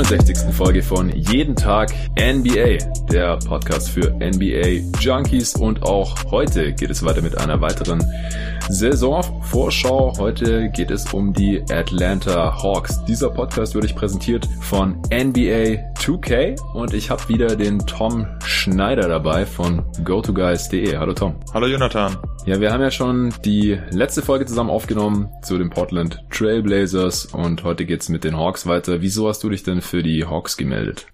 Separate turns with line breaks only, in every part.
willkommen zur 69. Folge von Jeden Tag NBA, der Podcast für NBA Junkies und auch heute geht es weiter mit einer weiteren Saisonvorschau. Heute geht es um die Atlanta Hawks. Dieser Podcast wird euch präsentiert von NBA 2K und ich habe wieder den Tom Schneider dabei von GoToGuys.de. Hallo Tom.
Hallo Jonathan.
Ja, wir haben ja schon die letzte Folge zusammen aufgenommen zu den Portland Trailblazers und heute geht's mit den Hawks weiter. Wieso hast du dich denn für die Hawks gemeldet?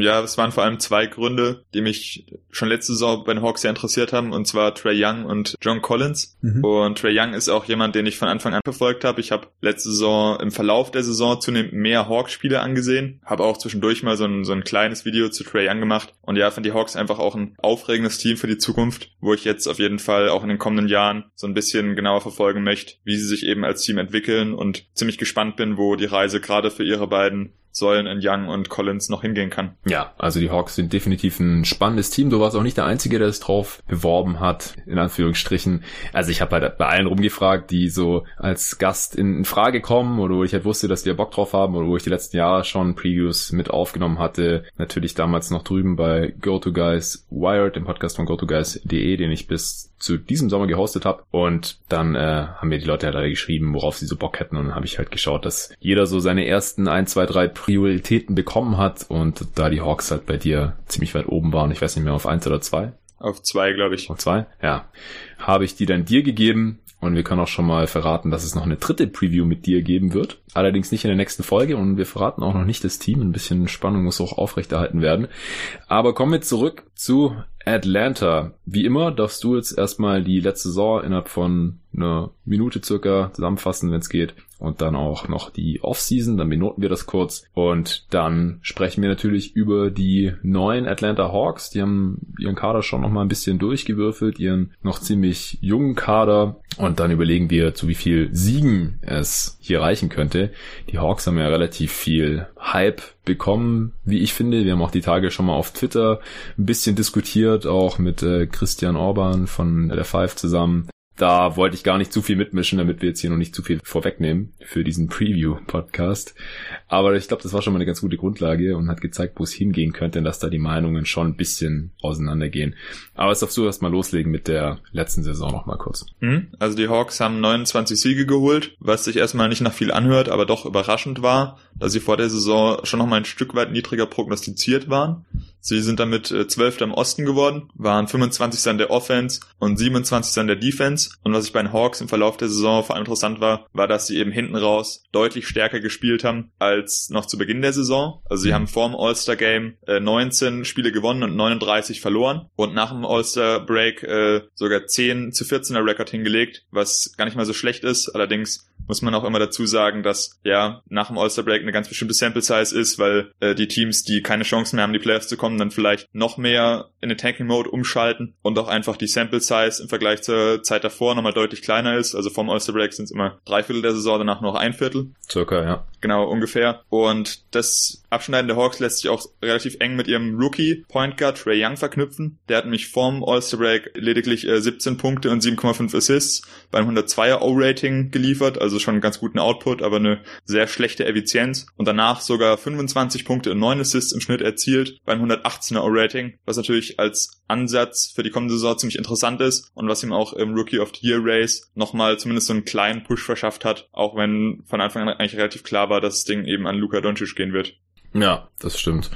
Ja, es waren vor allem zwei Gründe, die mich schon letzte Saison bei den Hawks sehr interessiert haben, und zwar Trey Young und John Collins. Mhm. Und Trey Young ist auch jemand, den ich von Anfang an verfolgt habe. Ich habe letzte Saison im Verlauf der Saison zunehmend mehr Hawks-Spiele angesehen, habe auch zwischendurch mal so ein, so ein kleines Video zu Trey Young gemacht. Und ja, fand die Hawks einfach auch ein aufregendes Team für die Zukunft, wo ich jetzt auf jeden Fall auch in den kommenden Jahren so ein bisschen genauer verfolgen möchte, wie sie sich eben als Team entwickeln und ziemlich gespannt bin, wo die Reise gerade für ihre beiden Säulen in Young und Collins noch hingehen kann.
Ja, also die Hawks sind definitiv ein spannendes Team. Du warst auch nicht der Einzige, der es drauf beworben hat, in Anführungsstrichen. Also ich habe halt bei allen rumgefragt, die so als Gast in, Frage kommen oder wo ich halt wusste, dass die ja Bock drauf haben oder wo ich die letzten Jahre schon Previews mit aufgenommen hatte. Natürlich damals noch drüben bei GoToGuys Wired, dem Podcast von GoToGuys.de, den ich bis zu diesem Sommer gehostet habe. Und dann äh, haben mir die Leute halt alle geschrieben, worauf sie so Bock hätten. Und dann habe ich halt geschaut, dass jeder so seine ersten ein, zwei, drei Prioritäten bekommen hat. Und da die Hawks halt bei dir ziemlich weit oben waren, ich weiß nicht mehr, auf eins oder zwei.
Auf zwei, glaube ich.
Auf zwei? Ja. Habe ich die dann dir gegeben. Und wir können auch schon mal verraten, dass es noch eine dritte Preview mit dir geben wird. Allerdings nicht in der nächsten Folge und wir verraten auch noch nicht das Team. Ein bisschen Spannung muss auch aufrechterhalten werden. Aber kommen wir zurück zu Atlanta. Wie immer darfst du jetzt erstmal die letzte Saison innerhalb von einer Minute circa zusammenfassen, wenn es geht. Und dann auch noch die Offseason, dann benoten wir das kurz. Und dann sprechen wir natürlich über die neuen Atlanta Hawks. Die haben ihren Kader schon noch mal ein bisschen durchgewürfelt, ihren noch ziemlich jungen Kader. Und dann überlegen wir, zu wie viel Siegen es hier reichen könnte. Die Hawks haben ja relativ viel Hype bekommen, wie ich finde. Wir haben auch die Tage schon mal auf Twitter ein bisschen diskutiert, auch mit äh, Christian Orban von der Five zusammen da wollte ich gar nicht zu viel mitmischen, damit wir jetzt hier noch nicht zu viel vorwegnehmen für diesen Preview-Podcast. Aber ich glaube, das war schon mal eine ganz gute Grundlage und hat gezeigt, wo es hingehen könnte, dass da die Meinungen schon ein bisschen auseinandergehen. Aber es darfst du erstmal loslegen mit der letzten Saison noch mal kurz.
Mhm. Also die Hawks haben 29 Siege geholt, was sich erstmal nicht nach viel anhört, aber doch überraschend war, da sie vor der Saison schon noch mal ein Stück weit niedriger prognostiziert waren. Sie sind damit äh, 12. im Osten geworden, waren 25. an der Offense und 27. an der Defense. Und was ich bei den Hawks im Verlauf der Saison vor allem interessant war, war, dass sie eben hinten raus deutlich stärker gespielt haben als noch zu Beginn der Saison. Also sie mhm. haben vor dem All-Star Game äh, 19 Spiele gewonnen und 39 verloren und nach dem All-Star Break äh, sogar 10 zu 14er Rekord hingelegt, was gar nicht mal so schlecht ist. Allerdings muss man auch immer dazu sagen, dass ja nach dem All-Star Break eine ganz bestimmte Sample Size ist, weil äh, die Teams, die keine Chance mehr haben, die Playoffs zu kommen, dann vielleicht noch mehr in den Tanking Mode umschalten und auch einfach die Sample Size im Vergleich zur Zeit davor nochmal deutlich kleiner ist. Also vom All-Star Break sind es immer drei Viertel der Saison, danach noch ein Viertel.
Circa, ja.
Genau, ungefähr. Und das Abschneiden der Hawks lässt sich auch relativ eng mit ihrem Rookie Point Guard Ray Young verknüpfen. Der hat nämlich vorm All-Star Break lediglich äh, 17 Punkte und 7,5 Assists beim 102er O-Rating geliefert, also schon einen ganz guten Output, aber eine sehr schlechte Effizienz. Und danach sogar 25 Punkte und 9 Assists im Schnitt erzielt beim 118er O-Rating, was natürlich als Ansatz für die kommende Saison ziemlich interessant ist und was ihm auch im Rookie of the Year Race nochmal zumindest so einen kleinen Push verschafft hat, auch wenn von Anfang an eigentlich relativ klar dass das Ding eben an Luka Doncic gehen wird.
Ja, das stimmt.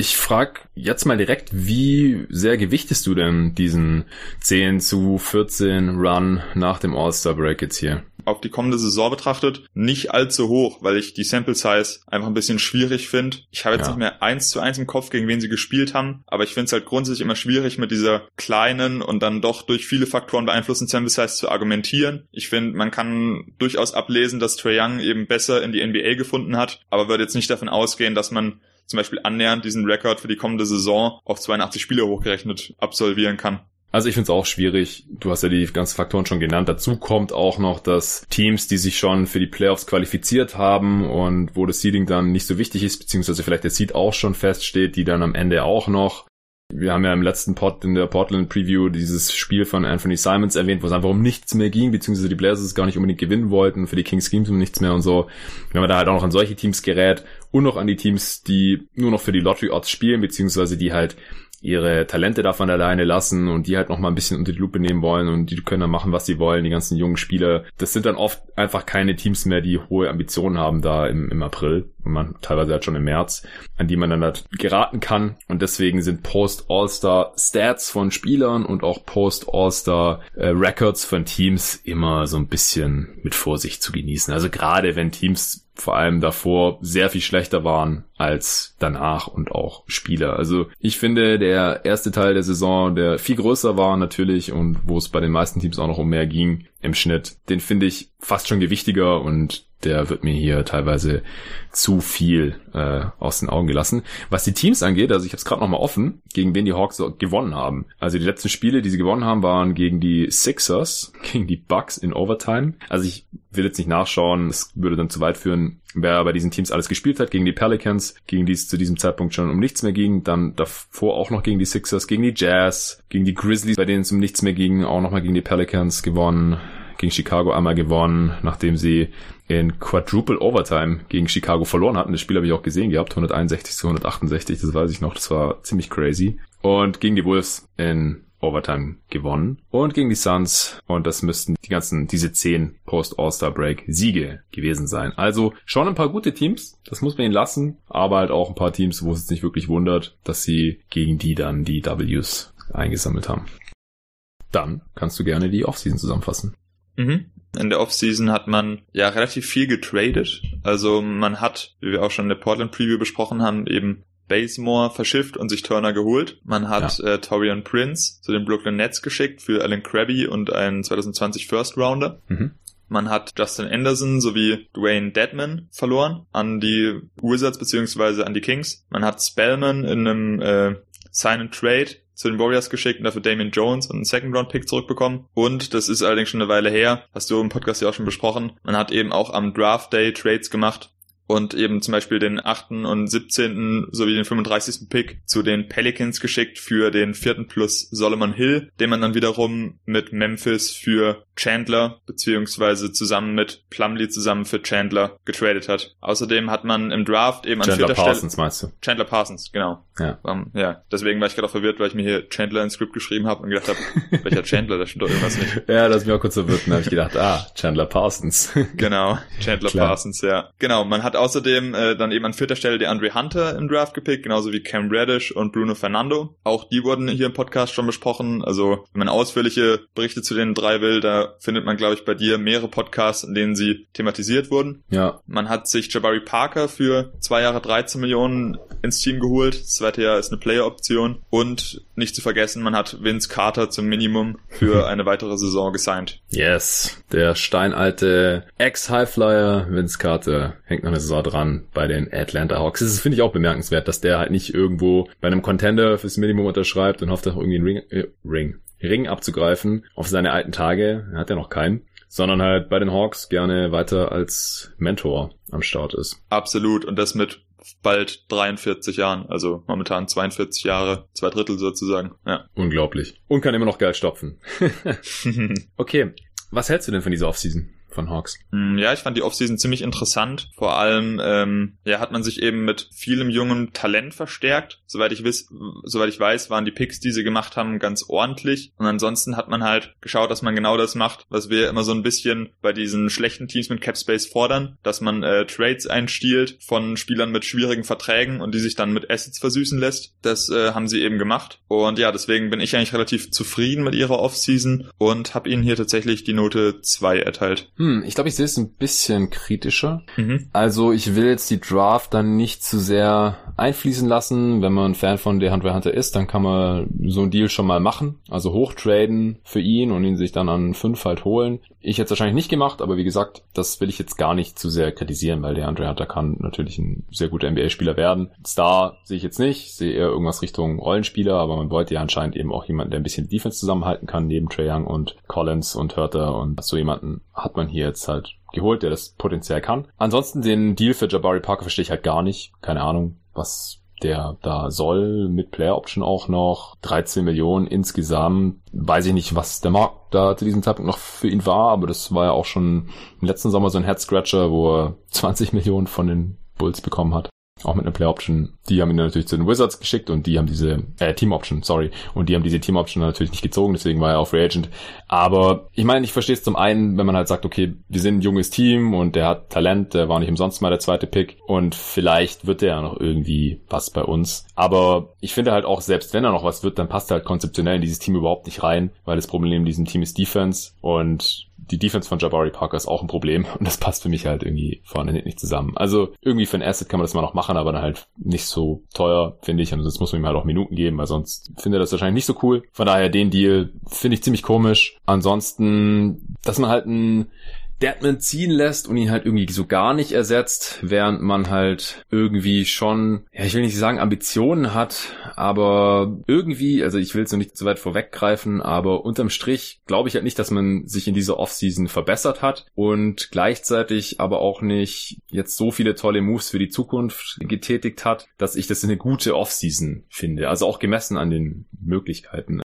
Ich frag jetzt mal direkt, wie sehr gewichtest du denn diesen 10 zu 14 Run nach dem All-Star Break jetzt hier?
Auf die kommende Saison betrachtet nicht allzu hoch, weil ich die Sample Size einfach ein bisschen schwierig finde. Ich habe jetzt ja. nicht mehr eins zu eins im Kopf, gegen wen sie gespielt haben, aber ich finde es halt grundsätzlich immer schwierig mit dieser kleinen und dann doch durch viele Faktoren beeinflussten Sample Size zu argumentieren. Ich finde, man kann durchaus ablesen, dass Trae Young eben besser in die NBA gefunden hat, aber würde jetzt nicht davon ausgehen, dass man zum Beispiel annähernd diesen Rekord für die kommende Saison auf 82 Spiele hochgerechnet absolvieren kann.
Also ich finde es auch schwierig. Du hast ja die ganzen Faktoren schon genannt. Dazu kommt auch noch, dass Teams, die sich schon für die Playoffs qualifiziert haben und wo das Seeding dann nicht so wichtig ist, beziehungsweise vielleicht der Seed auch schon feststeht, die dann am Ende auch noch Wir haben ja im letzten Pod in der Portland Preview dieses Spiel von Anthony Simons erwähnt, wo es einfach um nichts mehr ging, beziehungsweise die Blazers gar nicht unbedingt gewinnen wollten, für die Kings Games um nichts mehr und so. Wenn man da halt auch noch an solche Teams gerät und noch an die Teams, die nur noch für die Lottery Odds spielen, beziehungsweise die halt ihre Talente davon alleine lassen und die halt noch mal ein bisschen unter die Lupe nehmen wollen und die können dann machen, was sie wollen, die ganzen jungen Spieler. Das sind dann oft einfach keine Teams mehr, die hohe Ambitionen haben da im, im April man teilweise halt schon im März, an die man dann halt geraten kann und deswegen sind Post-All-Star Stats von Spielern und auch Post-All-Star äh, von Teams immer so ein bisschen mit Vorsicht zu genießen. Also gerade wenn Teams vor allem davor sehr viel schlechter waren als danach und auch Spieler. Also ich finde, der erste Teil der Saison, der viel größer war natürlich und wo es bei den meisten Teams auch noch um mehr ging im Schnitt, den finde ich fast schon gewichtiger und der wird mir hier teilweise zu viel äh, aus den Augen gelassen. Was die Teams angeht, also ich habe es gerade noch mal offen, gegen wen die Hawks gewonnen haben. Also die letzten Spiele, die sie gewonnen haben, waren gegen die Sixers, gegen die Bucks in Overtime. Also ich will jetzt nicht nachschauen, es würde dann zu weit führen, wer bei diesen Teams alles gespielt hat. Gegen die Pelicans, gegen die es zu diesem Zeitpunkt schon um nichts mehr ging. Dann davor auch noch gegen die Sixers, gegen die Jazz, gegen die Grizzlies, bei denen es um nichts mehr ging. Auch nochmal gegen die Pelicans gewonnen gegen Chicago einmal gewonnen, nachdem sie in Quadruple Overtime gegen Chicago verloren hatten. Das Spiel habe ich auch gesehen gehabt, 161 zu 168, das weiß ich noch, das war ziemlich crazy. Und gegen die Wolves in Overtime gewonnen und gegen die Suns und das müssten die ganzen, diese zehn Post-All-Star-Break Siege gewesen sein. Also schon ein paar gute Teams, das muss man ihnen lassen, aber halt auch ein paar Teams, wo es jetzt nicht wirklich wundert, dass sie gegen die dann die Ws eingesammelt haben. Dann kannst du gerne die Offseason zusammenfassen.
Mhm. In der Offseason hat man ja relativ viel getradet. Also man hat, wie wir auch schon in der Portland Preview besprochen haben, eben Basemore verschifft und sich Turner geholt. Man hat ja. äh, Torian Prince zu den Brooklyn Nets geschickt für Alan Krabby und einen 2020 First Rounder. Mhm. Man hat Justin Anderson sowie Dwayne Deadman verloren an die Wizards beziehungsweise an die Kings. Man hat Spellman in einem äh, Sign and Trade zu den Warriors geschickt und dafür Damien Jones und einen Second-Round-Pick zurückbekommen. Und, das ist allerdings schon eine Weile her, hast du im Podcast ja auch schon besprochen, man hat eben auch am Draft Day Trades gemacht und eben zum Beispiel den 8. und 17. sowie den 35. Pick zu den Pelicans geschickt für den vierten plus Solomon Hill, den man dann wiederum mit Memphis für Chandler beziehungsweise zusammen mit Plumlee zusammen für Chandler getradet hat. Außerdem hat man im Draft eben
an Chandler vierter Parsons Stelle meinst du?
Chandler Parsons, genau. Ja. Um, ja, deswegen war ich gerade auch verwirrt, weil ich mir hier Chandler ins Skript geschrieben habe und gedacht habe, welcher Chandler, da stimmt doch irgendwas nicht.
Ja, das ist mir auch kurz verwirrt und habe ich gedacht, ah, Chandler Parsons.
genau, Chandler Parsons, ja. Genau, man hat außerdem äh, dann eben an vierter Stelle der Andre Hunter im Draft gepickt, genauso wie Cam Reddish und Bruno Fernando. Auch die wurden hier im Podcast schon besprochen. Also wenn man ausführliche Berichte zu den drei will, da findet man, glaube ich, bei dir mehrere Podcasts, in denen sie thematisiert wurden.
Ja.
Man hat sich Jabari Parker für zwei Jahre 13 Millionen ins Team geholt. Das zweite Jahr ist eine Player-Option. Und nicht zu vergessen, man hat Vince Carter zum Minimum für eine weitere Saison gesigned.
Yes. Der steinalte Ex-Highflyer Vince Carter hängt noch eine Saison dran bei den Atlanta Hawks. Das finde ich auch bemerkenswert, dass der halt nicht irgendwo bei einem Contender fürs Minimum unterschreibt und hofft auch irgendwie einen Ring, äh, Ring, Ring abzugreifen auf seine alten Tage. Er hat ja noch keinen sondern halt bei den Hawks gerne weiter als Mentor am Start ist.
Absolut. Und das mit bald 43 Jahren, also momentan 42 Jahre, zwei Drittel sozusagen. Ja.
Unglaublich. Und kann immer noch Geld stopfen. okay. Was hältst du denn von dieser Offseason? Von Hawks.
Hm, ja, ich fand die Offseason ziemlich interessant. Vor allem ähm, ja, hat man sich eben mit vielem jungen Talent verstärkt. Soweit ich, wiss, soweit ich weiß, waren die Picks, die sie gemacht haben, ganz ordentlich. Und ansonsten hat man halt geschaut, dass man genau das macht, was wir immer so ein bisschen bei diesen schlechten Teams mit Capspace fordern, dass man äh, Trades einstiehlt von Spielern mit schwierigen Verträgen und die sich dann mit Assets versüßen lässt. Das äh, haben sie eben gemacht. Und ja, deswegen bin ich eigentlich relativ zufrieden mit ihrer Offseason und habe ihnen hier tatsächlich die Note 2 erteilt.
Hm, ich glaube, ich sehe es ein bisschen kritischer. Mhm. Also ich will jetzt die Draft dann nicht zu sehr einfließen lassen. Wenn man Fan von DeAndre Hunter ist, dann kann man so einen Deal schon mal machen. Also hochtraden für ihn und ihn sich dann an fünf halt holen. Ich hätte es wahrscheinlich nicht gemacht, aber wie gesagt, das will ich jetzt gar nicht zu sehr kritisieren, weil DeAndre Hunter kann natürlich ein sehr guter NBA-Spieler werden. Star sehe ich jetzt nicht, ich sehe eher irgendwas Richtung Rollenspieler, aber man wollte ja anscheinend eben auch jemanden, der ein bisschen Defense zusammenhalten kann, neben Trae Young und Collins und Hörter und so jemanden hat man hier jetzt halt geholt, der das potenziell kann. Ansonsten den Deal für Jabari Parker verstehe ich halt gar nicht. Keine Ahnung, was der da soll, mit Player Option auch noch, 13 Millionen insgesamt. Weiß ich nicht, was der Markt da zu diesem Zeitpunkt noch für ihn war, aber das war ja auch schon im letzten Sommer so ein Head Scratcher, wo er 20 Millionen von den Bulls bekommen hat. Auch mit einer Play Option. Die haben ihn natürlich zu den Wizards geschickt und die haben diese, äh, Team Option, sorry. Und die haben diese Team Option natürlich nicht gezogen, deswegen war er auch Free Agent. Aber ich meine, ich verstehe es zum einen, wenn man halt sagt, okay, wir sind ein junges Team und der hat Talent, der war nicht umsonst mal der zweite Pick und vielleicht wird der ja noch irgendwie was bei uns. Aber ich finde halt auch, selbst wenn er noch was wird, dann passt er halt konzeptionell in dieses Team überhaupt nicht rein, weil das Problem in diesem Team ist Defense und die Defense von Jabari Parker ist auch ein Problem und das passt für mich halt irgendwie vorne nicht zusammen. Also irgendwie für ein Asset kann man das mal noch machen, aber dann halt nicht so teuer, finde ich. Und sonst muss man ihm halt auch Minuten geben, weil sonst findet er das wahrscheinlich nicht so cool. Von daher den Deal finde ich ziemlich komisch. Ansonsten, dass man halt ein Deadman ziehen lässt und ihn halt irgendwie so gar nicht ersetzt, während man halt irgendwie schon, ja, ich will nicht sagen Ambitionen hat, aber irgendwie, also ich will es noch nicht zu weit vorweggreifen, aber unterm Strich glaube ich halt nicht, dass man sich in dieser Offseason verbessert hat und gleichzeitig aber auch nicht jetzt so viele tolle Moves für die Zukunft getätigt hat, dass ich das eine gute Offseason finde. Also auch gemessen an den Möglichkeiten.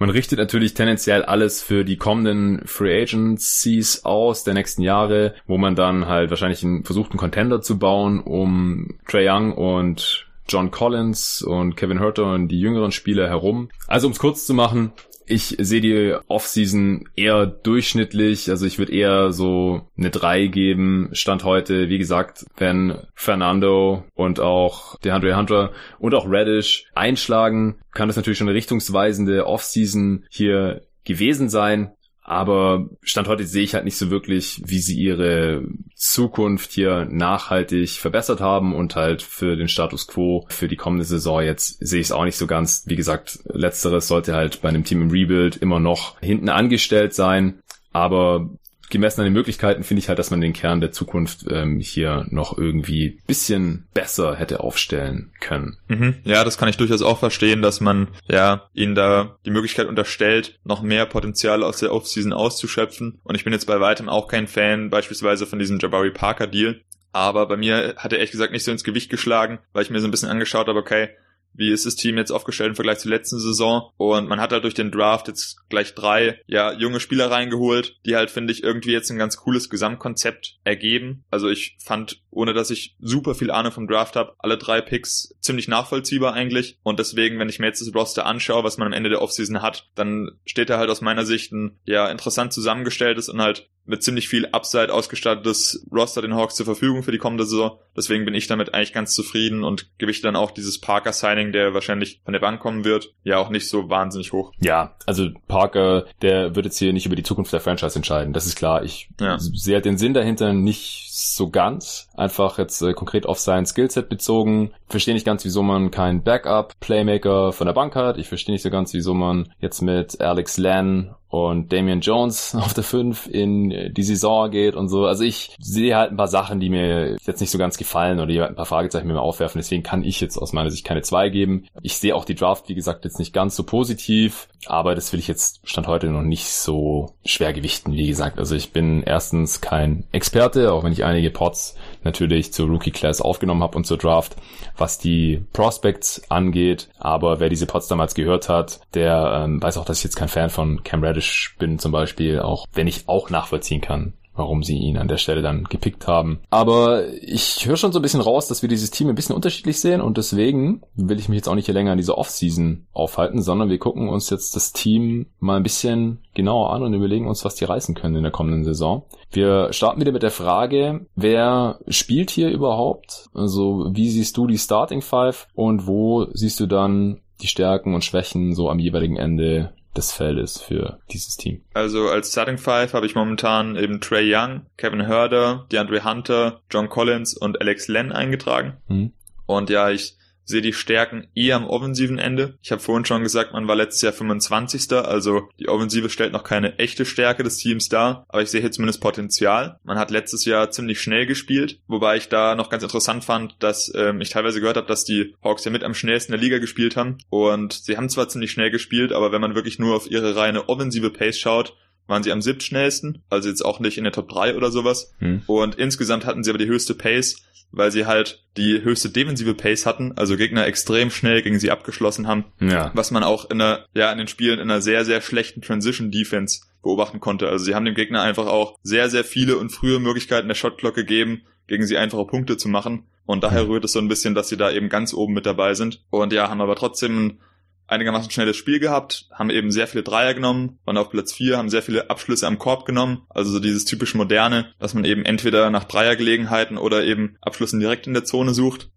Man richtet natürlich tendenziell alles für die kommenden Free Agencies aus der nächsten Jahre, wo man dann halt wahrscheinlich einen versuchten Contender zu bauen, um Trey Young und John Collins und Kevin Herter und die jüngeren Spieler herum. Also um es kurz zu machen, ich sehe die Offseason eher durchschnittlich. Also ich würde eher so eine 3 geben. Stand heute, wie gesagt, wenn Fernando und auch DeAndre Hunter und auch Reddish einschlagen, kann das natürlich schon eine richtungsweisende Offseason hier gewesen sein. Aber Stand heute sehe ich halt nicht so wirklich, wie sie ihre Zukunft hier nachhaltig verbessert haben und halt für den Status quo für die kommende Saison jetzt sehe ich es auch nicht so ganz. Wie gesagt, letzteres sollte halt bei einem Team im Rebuild immer noch hinten angestellt sein. Aber gemessen an den Möglichkeiten finde ich halt, dass man den Kern der Zukunft ähm, hier noch irgendwie bisschen besser hätte aufstellen können.
Mhm. Ja, das kann ich durchaus auch verstehen, dass man ja ihnen da die Möglichkeit unterstellt, noch mehr Potenzial aus der Offseason auszuschöpfen. Und ich bin jetzt bei weitem auch kein Fan beispielsweise von diesem Jabari Parker Deal. Aber bei mir hat er ehrlich gesagt nicht so ins Gewicht geschlagen, weil ich mir so ein bisschen angeschaut habe, okay, wie ist das Team jetzt aufgestellt im Vergleich zur letzten Saison. Und man hat halt durch den Draft jetzt gleich drei, ja, junge Spieler reingeholt, die halt, finde ich, irgendwie jetzt ein ganz cooles Gesamtkonzept ergeben. Also ich fand, ohne dass ich super viel Ahnung vom Draft habe, alle drei Picks ziemlich nachvollziehbar eigentlich. Und deswegen, wenn ich mir jetzt das Roster anschaue, was man am Ende der Offseason hat, dann steht da halt aus meiner Sicht ein, ja, interessant zusammengestelltes und halt mit ziemlich viel Upside ausgestattetes Roster den Hawks zur Verfügung für die kommende Saison. Deswegen bin ich damit eigentlich ganz zufrieden und gewichte dann auch dieses Parker-Signing, der wahrscheinlich von der Bank kommen wird, ja auch nicht so wahnsinnig hoch.
Ja, also Parker, der wird jetzt hier nicht über die Zukunft der Franchise entscheiden. Das ist klar. Ich ja. sehe den Sinn dahinter nicht so ganz. Einfach jetzt äh, konkret auf sein Skillset bezogen. Verstehe nicht ganz, wieso man keinen Backup-Playmaker von der Bank hat. Ich verstehe nicht so ganz, wieso man jetzt mit Alex Len und Damian Jones auf der 5 in die Saison geht und so. Also ich sehe halt ein paar Sachen, die mir jetzt nicht so ganz gefallen oder die halt ein paar Fragezeichen mir aufwerfen. Deswegen kann ich jetzt aus meiner Sicht keine 2 geben. Ich sehe auch die Draft, wie gesagt, jetzt nicht ganz so positiv, aber das will ich jetzt Stand heute noch nicht so schwer gewichten, wie gesagt. Also ich bin erstens kein Experte, auch wenn ich einige Pots natürlich zur Rookie Class aufgenommen habe und zur Draft, was die Prospects angeht. Aber wer diese Pots damals gehört hat, der ähm, weiß auch, dass ich jetzt kein Fan von Cam Reddish bin zum Beispiel, auch wenn ich auch nachvollziehen kann, warum sie ihn an der Stelle dann gepickt haben. Aber ich höre schon so ein bisschen raus, dass wir dieses Team ein bisschen unterschiedlich sehen und deswegen will ich mich jetzt auch nicht hier länger in dieser Offseason aufhalten, sondern wir gucken uns jetzt das Team mal ein bisschen genauer an und überlegen uns, was die reißen können in der kommenden Saison. Wir starten wieder mit der Frage, wer spielt hier überhaupt? Also wie siehst du die Starting Five und wo siehst du dann die Stärken und Schwächen so am jeweiligen Ende des Feldes für dieses Team.
Also als Starting Five habe ich momentan eben Trey Young, Kevin Herder, DeAndre Hunter, John Collins und Alex Len eingetragen. Mhm. Und ja, ich sehe die Stärken eher am offensiven Ende. Ich habe vorhin schon gesagt, man war letztes Jahr 25. Also die Offensive stellt noch keine echte Stärke des Teams dar, aber ich sehe hier zumindest Potenzial. Man hat letztes Jahr ziemlich schnell gespielt, wobei ich da noch ganz interessant fand, dass ähm, ich teilweise gehört habe, dass die Hawks ja mit am schnellsten der Liga gespielt haben und sie haben zwar ziemlich schnell gespielt, aber wenn man wirklich nur auf ihre reine offensive Pace schaut, waren sie am siebtschnellsten, also jetzt auch nicht in der Top 3 oder sowas. Hm. Und insgesamt hatten sie aber die höchste Pace, weil sie halt die höchste defensive Pace hatten, also Gegner extrem schnell gegen sie abgeschlossen haben. Ja. Was man auch in der, ja, in den Spielen in einer sehr, sehr schlechten Transition Defense beobachten konnte. Also sie haben dem Gegner einfach auch sehr, sehr viele und frühe Möglichkeiten der Shotclock gegeben, gegen sie einfache Punkte zu machen. Und daher rührt es so ein bisschen, dass sie da eben ganz oben mit dabei sind. Und ja, haben aber trotzdem ein einigermaßen schnelles Spiel gehabt, haben eben sehr viele Dreier genommen, waren auf Platz 4, haben sehr viele Abschlüsse am Korb genommen, also so dieses typisch moderne, dass man eben entweder nach Dreiergelegenheiten oder eben Abschlüssen direkt in der Zone sucht.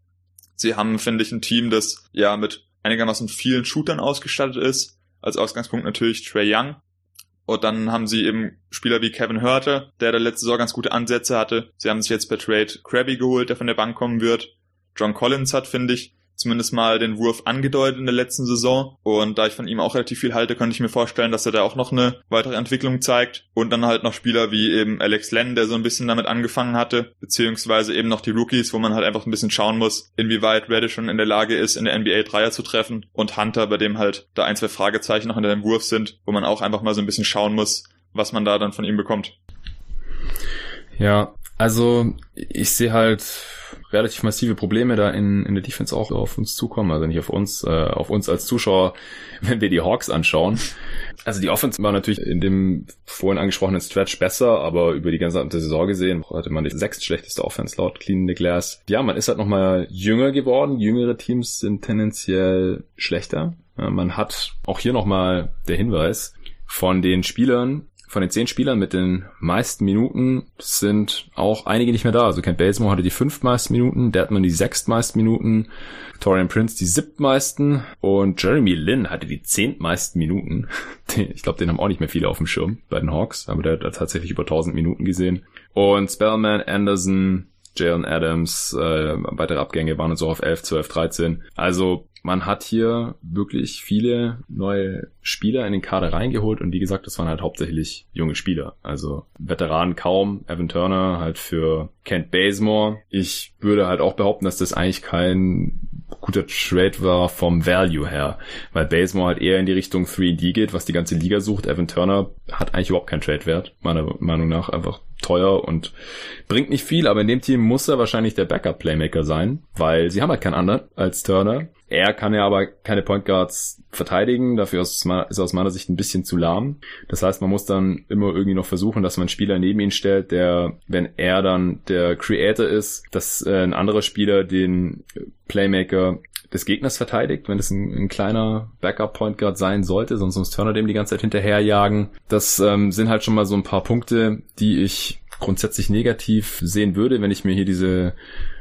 Sie haben, finde ich, ein Team, das ja mit einigermaßen vielen Shootern ausgestattet ist. Als Ausgangspunkt natürlich Trey Young. Und dann haben sie eben Spieler wie Kevin Hörter, der der letzte Saison ganz gute Ansätze hatte. Sie haben sich jetzt per Trade Krabby geholt, der von der Bank kommen wird. John Collins hat, finde ich, zumindest mal den Wurf angedeutet in der letzten Saison. Und da ich von ihm auch relativ viel halte, könnte ich mir vorstellen, dass er da auch noch eine weitere Entwicklung zeigt. Und dann halt noch Spieler wie eben Alex Len, der so ein bisschen damit angefangen hatte, beziehungsweise eben noch die Rookies, wo man halt einfach ein bisschen schauen muss, inwieweit Reddish schon in der Lage ist, in der NBA Dreier zu treffen. Und Hunter, bei dem halt da ein, zwei Fragezeichen noch in dem Wurf sind, wo man auch einfach mal so ein bisschen schauen muss, was man da dann von ihm bekommt.
Ja, also ich sehe halt relativ massive Probleme da in, in der Defense auch auf uns zukommen, also nicht auf uns, äh, auf uns als Zuschauer, wenn wir die Hawks anschauen. Also die Offense war natürlich in dem vorhin angesprochenen Stretch besser, aber über die gesamte Saison gesehen hatte man die sechstschlechteste Offense laut Clean the Glass. Ja, man ist halt nochmal jünger geworden. Jüngere Teams sind tendenziell schlechter. Man hat auch hier nochmal der Hinweis von den Spielern, von den zehn Spielern mit den meisten Minuten sind auch einige nicht mehr da. Also Kent Bazemore hatte die fünf meisten Minuten, Deadman die sechs meisten Minuten, Torian Prince die siebtmeisten und Jeremy Lin hatte die zehntmeisten Minuten. Ich glaube, den haben auch nicht mehr viele auf dem Schirm bei den Hawks, aber der hat tatsächlich über 1000 Minuten gesehen. Und Spellman, Anderson, Jalen Adams, äh, weitere Abgänge waren so auf 11, 12, 13. Also man hat hier wirklich viele neue Spieler in den Kader reingeholt und wie gesagt, das waren halt hauptsächlich junge Spieler. Also Veteranen kaum, Evan Turner halt für Kent Bazemore. Ich würde halt auch behaupten, dass das eigentlich kein guter Trade war vom Value her, weil Bazemore halt eher in die Richtung 3D geht, was die ganze Liga sucht. Evan Turner hat eigentlich überhaupt keinen Trade-Wert, meiner Meinung nach einfach teuer und bringt nicht viel, aber in dem Team muss er wahrscheinlich der Backup-Playmaker sein, weil sie haben halt keinen anderen als Turner. Er kann ja aber keine Point Guards verteidigen, dafür ist, ist aus meiner Sicht ein bisschen zu lahm. Das heißt, man muss dann immer irgendwie noch versuchen, dass man einen Spieler neben ihn stellt, der, wenn er dann der Creator ist, dass äh, ein anderer Spieler den Playmaker des Gegners verteidigt, wenn es ein, ein kleiner Backup-Point Guard sein sollte, sonst muss Turner dem die ganze Zeit hinterherjagen. Das ähm, sind halt schon mal so ein paar Punkte, die ich grundsätzlich negativ sehen würde, wenn ich mir hier diese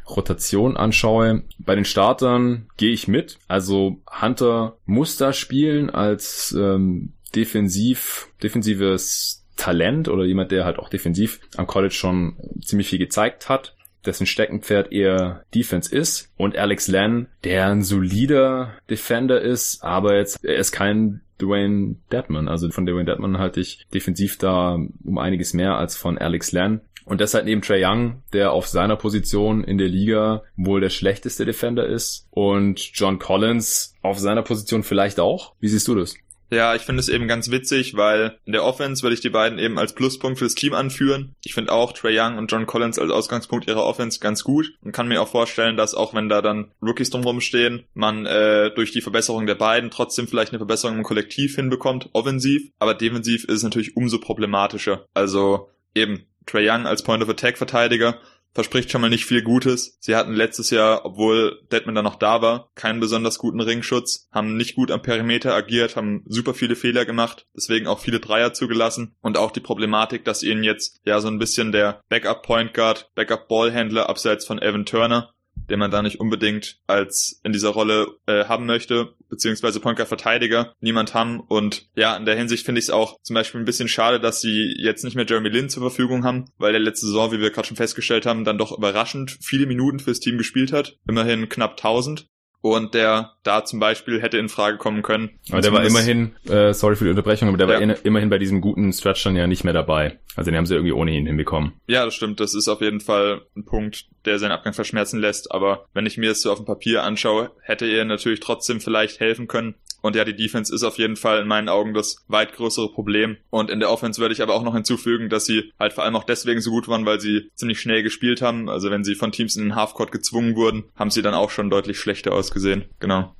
Rotation anschaue. Bei den Startern gehe ich mit. Also Hunter muss da spielen als ähm, defensiv, defensives Talent oder jemand, der halt auch defensiv am College schon ziemlich viel gezeigt hat dessen Steckenpferd eher Defense ist und Alex Len, der ein solider Defender ist, aber jetzt er ist kein Dwayne Deadman. Also von Dwayne Deadman halte ich defensiv da um einiges mehr als von Alex Len. Und deshalb neben Trey Young, der auf seiner Position in der Liga wohl der schlechteste Defender ist. Und John Collins auf seiner Position vielleicht auch. Wie siehst du das?
Ja, ich finde es eben ganz witzig, weil in der Offense würde ich die beiden eben als Pluspunkt fürs Team anführen. Ich finde auch Trey Young und John Collins als Ausgangspunkt ihrer Offense ganz gut und kann mir auch vorstellen, dass auch wenn da dann Rookies drumherum stehen, man äh, durch die Verbesserung der beiden trotzdem vielleicht eine Verbesserung im Kollektiv hinbekommt, offensiv. Aber defensiv ist es natürlich umso problematischer. Also eben Trey Young als Point of Attack Verteidiger verspricht schon mal nicht viel Gutes. Sie hatten letztes Jahr, obwohl Deadman da noch da war, keinen besonders guten Ringschutz, haben nicht gut am Perimeter agiert, haben super viele Fehler gemacht, deswegen auch viele Dreier zugelassen und auch die Problematik, dass ihnen jetzt ja so ein bisschen der Backup Point Guard, Backup Ballhändler abseits von Evan Turner den man da nicht unbedingt als in dieser Rolle äh, haben möchte, beziehungsweise Point Verteidiger niemand haben. Und ja, in der Hinsicht finde ich es auch zum Beispiel ein bisschen schade, dass sie jetzt nicht mehr Jeremy Lin zur Verfügung haben, weil der letzte Saison, wie wir gerade schon festgestellt haben, dann doch überraschend viele Minuten fürs Team gespielt hat. Immerhin knapp 1000 und der da zum Beispiel hätte in Frage kommen können.
Aber der war immerhin, äh, sorry für die Unterbrechung, aber der ja. war in, immerhin bei diesem guten Stretch dann ja nicht mehr dabei. Also den haben sie irgendwie ohnehin hinbekommen.
Ja, das stimmt. Das ist auf jeden Fall ein Punkt, der seinen Abgang verschmerzen lässt. Aber wenn ich mir das so auf dem Papier anschaue, hätte er natürlich trotzdem vielleicht helfen können. Und ja, die Defense ist auf jeden Fall in meinen Augen das weit größere Problem. Und in der Offense würde ich aber auch noch hinzufügen, dass sie halt vor allem auch deswegen so gut waren, weil sie ziemlich schnell gespielt haben. Also wenn sie von Teams in den Halfcourt gezwungen wurden, haben sie dann auch schon deutlich schlechter ausgesehen. Genau.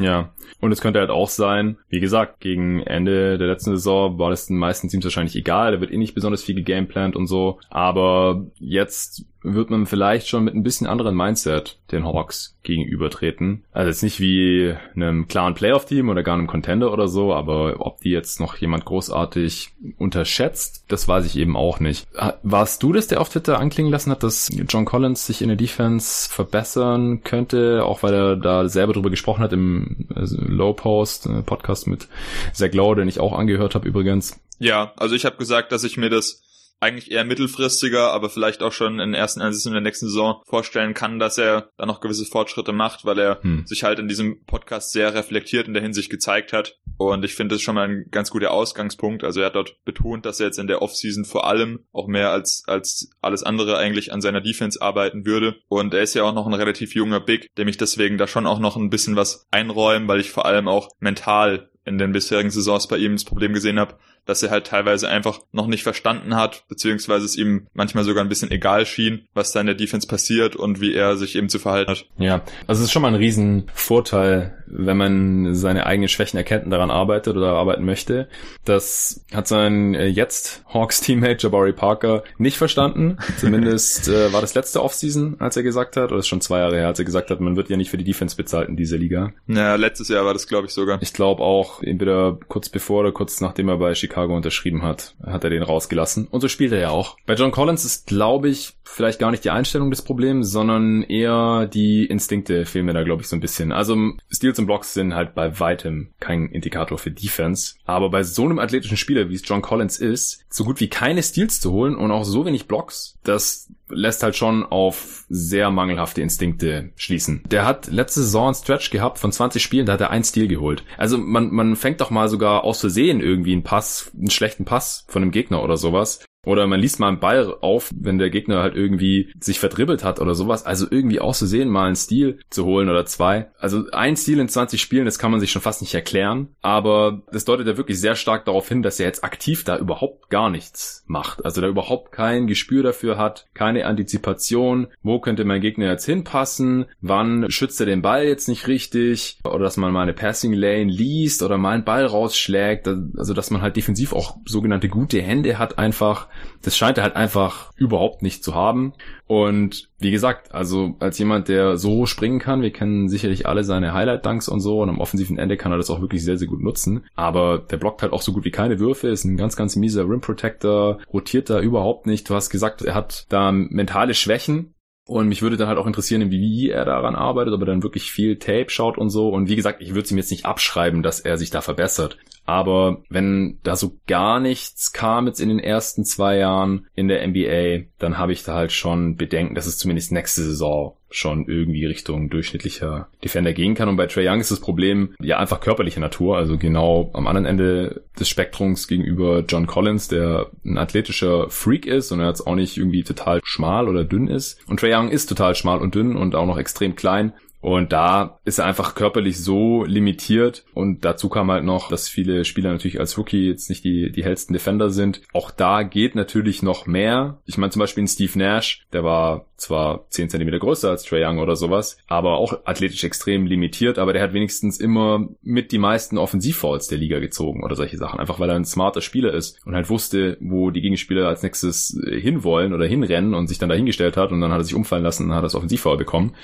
Ja, und es könnte halt auch sein, wie gesagt, gegen Ende der letzten Saison war das den meisten Teams wahrscheinlich egal, da wird eh nicht besonders viel gegameplant und so, aber jetzt wird man vielleicht schon mit ein bisschen anderen Mindset den Hawks gegenübertreten. Also jetzt nicht wie einem klaren Playoff-Team oder gar einem Contender oder so, aber ob die jetzt noch jemand großartig unterschätzt, das weiß ich eben auch nicht. Warst du das, der auf Twitter anklingen lassen hat, dass John Collins sich in der Defense verbessern könnte, auch weil er da selber drüber gesprochen hat im also Low Post äh, Podcast mit Zach Lowe, den ich auch angehört habe übrigens.
Ja, also ich habe gesagt, dass ich mir das eigentlich eher mittelfristiger, aber vielleicht auch schon in den ersten Einsätzen in der nächsten Saison vorstellen kann, dass er da noch gewisse Fortschritte macht, weil er hm. sich halt in diesem Podcast sehr reflektiert in der Hinsicht gezeigt hat. Und ich finde das schon mal ein ganz guter Ausgangspunkt. Also er hat dort betont, dass er jetzt in der Offseason vor allem auch mehr als, als alles andere eigentlich an seiner Defense arbeiten würde. Und er ist ja auch noch ein relativ junger Big, dem ich deswegen da schon auch noch ein bisschen was einräumen, weil ich vor allem auch mental in den bisherigen Saisons bei ihm das Problem gesehen habe, dass er halt teilweise einfach noch nicht verstanden hat, beziehungsweise es ihm manchmal sogar ein bisschen egal schien, was da in der Defense passiert und wie er sich eben zu verhalten hat.
Ja, also es ist schon mal ein Riesenvorteil, wenn man seine eigenen Schwächen erkennt und daran arbeitet oder arbeiten möchte. Das hat sein äh, jetzt Hawks-Teammate Jabari Parker nicht verstanden. Zumindest äh, war das letzte Offseason, als er gesagt hat, oder ist schon zwei Jahre her, als er gesagt hat, man wird ja nicht für die Defense bezahlt in dieser Liga.
Ja, letztes Jahr war das, glaube ich, sogar.
Ich glaube auch, entweder kurz bevor oder kurz nachdem er bei Chicago Chicago unterschrieben hat, hat er den rausgelassen. Und so spielt er ja auch. Bei John Collins ist, glaube ich, vielleicht gar nicht die Einstellung des Problems, sondern eher die Instinkte fehlen mir da, glaube ich, so ein bisschen. Also Steals und Blocks sind halt bei weitem kein Indikator für Defense. Aber bei so einem athletischen Spieler, wie es John Collins ist, so gut wie keine Steals zu holen und auch so wenig Blocks, das lässt halt schon auf sehr mangelhafte Instinkte schließen. Der hat letzte Saison einen Stretch gehabt von 20 Spielen, da hat er ein Stil geholt. Also man, man fängt doch mal sogar aus Versehen irgendwie einen Pass, einen schlechten Pass von einem Gegner oder sowas oder man liest mal einen Ball auf, wenn der Gegner halt irgendwie sich verdribbelt hat oder sowas. Also irgendwie auszusehen, mal einen Stil zu holen oder zwei. Also ein Stil in 20 Spielen, das kann man sich schon fast nicht erklären. Aber das deutet ja wirklich sehr stark darauf hin, dass er jetzt aktiv da überhaupt gar nichts macht. Also da überhaupt kein Gespür dafür hat, keine Antizipation. Wo könnte mein Gegner jetzt hinpassen? Wann schützt er den Ball jetzt nicht richtig? Oder dass man mal eine Passing Lane liest oder mal einen Ball rausschlägt. Also dass man halt defensiv auch sogenannte gute Hände hat einfach das scheint er halt einfach überhaupt nicht zu haben. Und wie gesagt, also als jemand, der so springen kann, wir kennen sicherlich alle seine Highlight-Dunks und so und am offensiven Ende kann er das auch wirklich sehr, sehr gut nutzen. Aber der blockt halt auch so gut wie keine Würfe, ist ein ganz, ganz mieser Rim Protector, rotiert da überhaupt nicht. Du hast gesagt, er hat da mentale Schwächen. Und mich würde dann halt auch interessieren, wie er daran arbeitet, ob er dann wirklich viel Tape schaut und so. Und wie gesagt, ich würde es ihm jetzt nicht abschreiben, dass er sich da verbessert. Aber wenn da so gar nichts kam jetzt in den ersten zwei Jahren in der NBA, dann habe ich da halt schon Bedenken, dass es zumindest nächste Saison schon irgendwie Richtung durchschnittlicher Defender gehen kann. Und bei Trey Young ist das Problem ja einfach körperliche Natur, also genau am anderen Ende des Spektrums gegenüber John Collins, der ein athletischer Freak ist und er jetzt auch nicht irgendwie total schmal oder dünn ist. Und Trey Young ist total schmal und dünn und auch noch extrem klein. Und da ist er einfach körperlich so limitiert. Und dazu kam halt noch, dass viele Spieler natürlich als Rookie jetzt nicht die, die hellsten Defender sind. Auch da geht natürlich noch mehr. Ich meine zum Beispiel in Steve Nash, der war zwar 10 Zentimeter größer als Trey Young oder sowas, aber auch athletisch extrem limitiert, aber der hat wenigstens immer mit die meisten Offensivfalls der Liga gezogen oder solche Sachen. Einfach weil er ein smarter Spieler ist und halt wusste, wo die Gegenspieler als nächstes hinwollen oder hinrennen und sich dann dahingestellt hat und dann hat er sich umfallen lassen und hat das Offensivfoul bekommen.